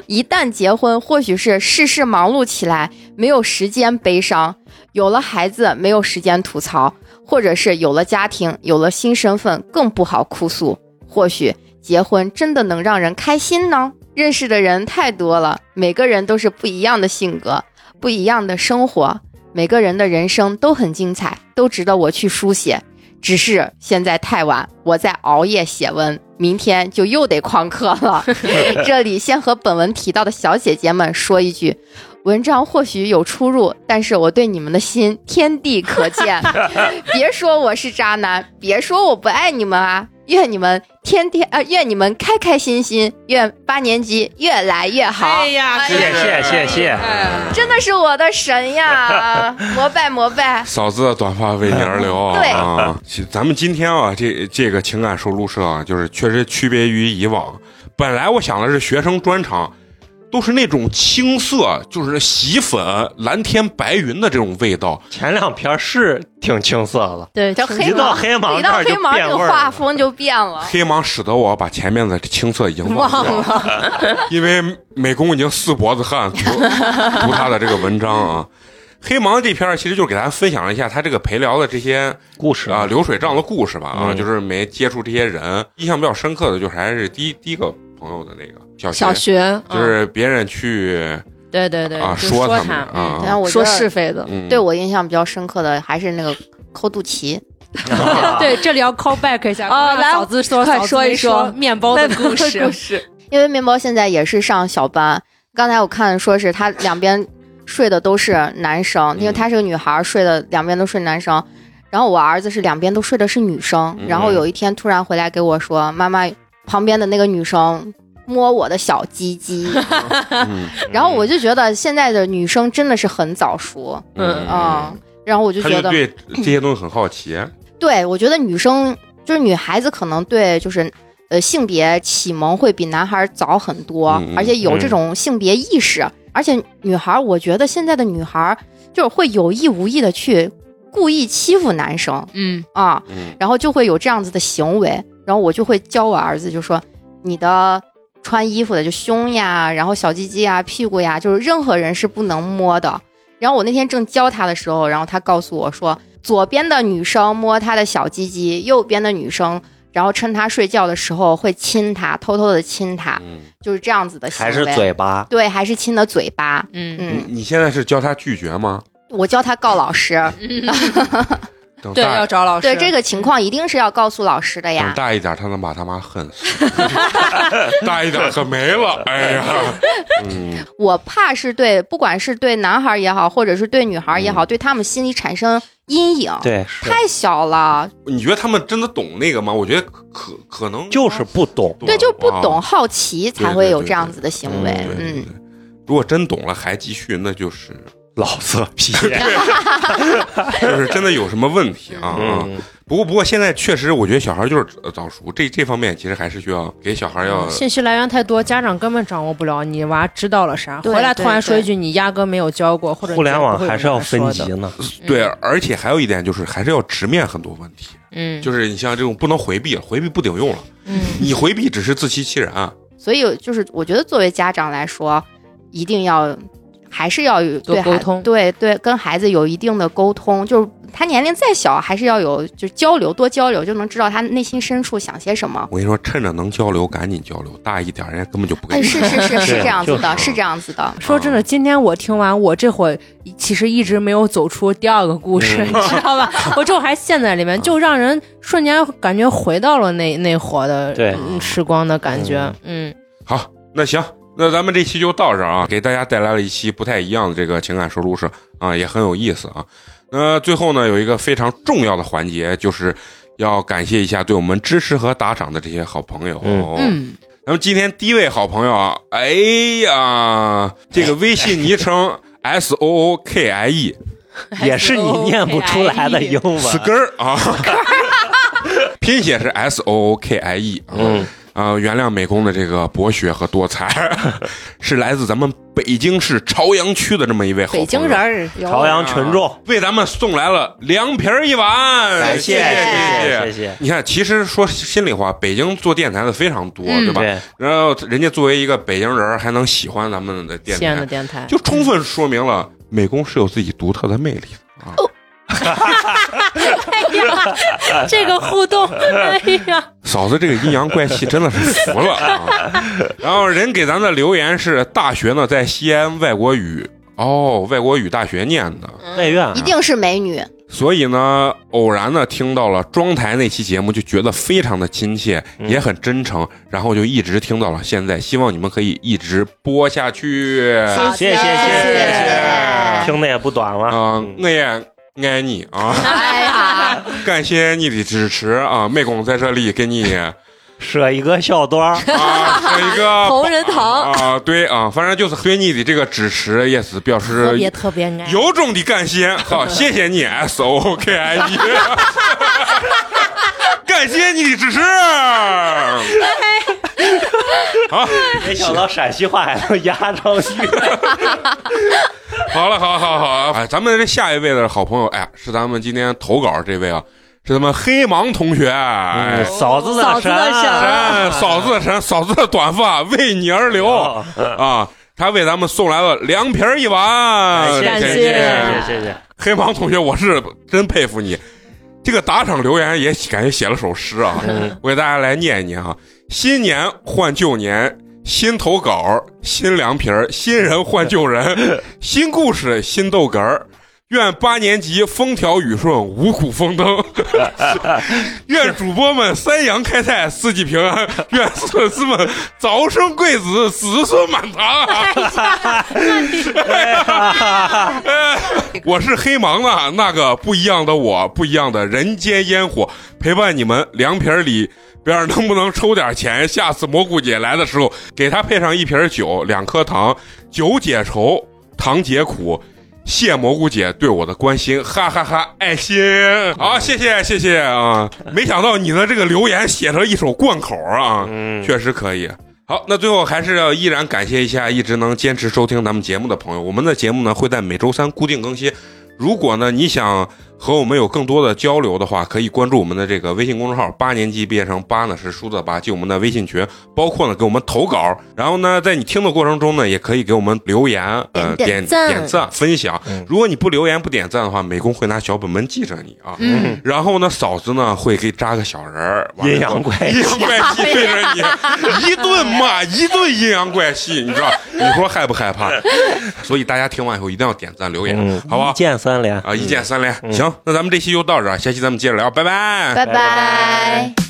一旦结婚，或许是事事忙碌起来，没有时间悲伤；有了孩子，没有时间吐槽；或者是有了家庭，有了新身份，更不好哭诉。或许结婚真的能让人开心呢？认识的人太多了，每个人都是不一样的性格，不一样的生活，每个人的人生都很精彩，都值得我去书写。只是现在太晚，我在熬夜写文，明天就又得旷课了。这里先和本文提到的小姐姐们说一句：文章或许有出入，但是我对你们的心天地可见。别说我是渣男，别说我不爱你们啊！愿你们天天呃，愿你们开开心心，愿八年级越来越好。哎呀，谢谢谢谢，哎真的是我的神呀！膜拜膜拜。嫂子的短发为你而流对啊！咱们今天啊，这这个情感收录社啊，就是确实区别于以往。本来我想的是学生专场，都是那种青涩，就是洗粉、蓝天白云的这种味道。前两篇是挺青涩的，对，一到黑芒，一到这儿就黑芒，这个变味儿了。画风就变了。黑芒使得我把前面的青涩已经忘掉了，因为美工已经四脖子汗读读他的这个文章啊。黑芒这篇儿其实就是给大家分享了一下他这个陪聊的这些故事啊流水账的故事吧啊，嗯就是没接触这些人，印象比较深刻的就是还是第一第一个朋友的那个小小学，就是别人去对对对，说他啊说然后我说是非的，嗯，对我印象比较深刻的还是那个抠肚脐，对，这里要 call back 一下哦来嫂子说，快说一说说面包的故事，故事，因为面包现在也是上小班，刚才我看说是他两边睡的都是男生，因为她是个女孩，睡的两边都睡男生。然后我儿子是两边都睡的是女生，嗯。然后有一天突然回来给我说，妈妈旁边的那个女生摸我的小鸡鸡，嗯，然后我就觉得现在的女生真的是很早熟，嗯。啊、然后我就觉得，对这些东西很好奇。对我觉得女生就是女孩子可能对就是。呃，性别启蒙会比男孩早很多，嗯嗯而且有这种性别意识。而且女孩，我觉得现在的女孩就是会有意无意的去故意欺负男生。嗯，啊，嗯。然后就会有这样子的行为，然后我就会教我儿子，就说你的穿衣服的就胸呀，然后小鸡鸡呀、屁股呀，就是任何人是不能摸的。然后我那天正教他的时候，然后他告诉我说，左边的女生摸他的小鸡鸡，右边的女生，然后趁他睡觉的时候会亲他，偷偷的亲他，嗯，就是这样子的行为。还是嘴巴，对，还是亲的嘴巴。嗯嗯，你现在是教他拒绝吗？我教他告老师。对，等大要找老师。对这个情况一定是要告诉老师的等呀。大一点，他能把他妈恨死。大一点可没了，哎呀，嗯，我怕是对，不管是对男孩也好，或者是对女孩也好，嗯对他们心里产生阴影。对，太小了，你觉得他们真的懂那个吗？我觉得可可可能就是不懂。对，就不懂，啊好奇才会有这样子的行为。对对对嗯，如果真懂了还继续，那就是老色批。就是真的有什么问题啊。不过不过现在确实，我觉得小孩就是呃早熟，这这方面其实还是需要给小孩要信息来源太多，家长根本掌握不了你娃知道了啥，回来突然说一句你压根没有教过，或者互联网还是要分。级呢。对，而且还有一点就是还是要直面很多问题，嗯，就是你像这种不能回避，回避不顶用了，嗯，你回避只是自欺欺人啊。所以就是我觉得作为家长来说，一定要还是要有沟通对对，跟孩子有一定的沟通，就是他年龄再小，还是要有就交流，多交流，就能知道他内心深处想些什么。我跟你说，趁着能交流，赶紧交流。大一点，人家根本就不跟哎，你。是是 是是这样子的，是是这样子的。说真的，今天我听完，我这会儿其实一直没有走出第二个故事，嗯 你知道吧？我这会儿还陷在里面，就让人瞬间感觉回到了那那会儿的时光的感觉。嗯，好，那行，那咱们这期就到这儿啊，给大家带来了一期不太一样的这个情感收录室啊，也很有意思啊。那最后呢，有一个非常重要的环节，就是要感谢一下对我们支持和打赏的这些好朋友。嗯嗯，那么今天第一位好朋友啊，哎呀，这个微信昵称 S O O K I E 也是你念不出来的英文。死根儿啊，拼写是 S O O K I E 啊。嗯，啊、原谅美工的这个博学和多才，是来自咱们北京市朝阳区的这么一位好朋友北京人，儿朝阳群众，为咱们送来了凉皮儿一碗，感谢谢谢谢谢。你看，其实说心里话，北京做电台的非常多，嗯对吧？对，然后人家作为一个北京人，还能喜欢咱们的电西安的台，电台，就充分说明了美工是有自己独特的魅力的。啊。哎呀，这个互动，哎呀，嫂子这个阴阳怪气真的是服了啊！然后人给咱的留言是大学呢在西安外国语。哦外国语大学念的，外院啊。一定是美女，所以呢偶然呢听到了庄台那期节目，就觉得非常的亲切，嗯。也很真诚，然后就一直听到了现在。希望你们可以一直播下去。谢谢谢谢，听的也不短了。嗯。我也爱你啊！哎呀，感谢你的支持啊！美工在这里给你 设一个小段儿，啊是一个 同仁堂啊，对啊，反正就是对你的这个支持也是表特示别特别爱。由衷的感谢。好，谢谢你，S O K I E，感谢你的支持。好，没想到陕西话还能压上去。好了，好，好，好，哎，咱们这下一位的好朋友，哎呀，是咱们今天投稿这位啊，是咱们黑芒同学，哎嗯，嫂子的嫂子的神嫂子的神，嫂子的短发为你而流哦 啊！他为咱们送来了凉皮儿一碗，感谢谢谢谢谢谢。黑芒同学，我是真佩服你。这个打赏留言也感觉写了首诗啊，嗯我给大家来念一念哈。新年换旧年，新投稿，新凉皮儿，新人换旧人，新故事，新豆哏儿。愿八年级风调雨顺，五谷丰登。愿主播们三阳开泰，四季平安。愿粉丝们早生贵子，子孙满堂。我是黑芒的那个不一样的我，不一样的人间烟火，陪伴你们凉皮儿里边能不能抽点钱？下次蘑菇姐来的时候，给她配上一瓶酒，两颗糖，酒解愁，糖解苦。谢蘑菇姐对我的关心，哈哈哈爱心，好，谢谢谢谢啊！没想到你的这个留言写成一首贯口啊，嗯，确实可以。好，那最后还是要依然感谢一下一直能坚持收听咱们节目的朋友。我们的节目呢会在每周三固定更新。如果呢你想和我们有更多的交流的话，可以关注我们的这个微信公众号“八年级毕业生”，八呢是数字八，进我们的微信群，包括呢给我们投稿。然后呢，在你听的过程中呢，也可以给我们留言，呃，点点点赞点赞、分享嗯。如果你不留言不点赞的话，美工会拿小本本记着你啊。嗯，然后呢，嫂子呢会给扎个小人儿，阴阳怪阴阳怪气 对着你，一顿骂，一顿阴阳怪气，你知道？你说害不害怕？所以大家听完以后一定要点赞留言，嗯，好吧一？键三连。啊，一键三连。嗯行，那咱们这期就到这儿，下期咱们接着聊，拜拜。拜拜拜拜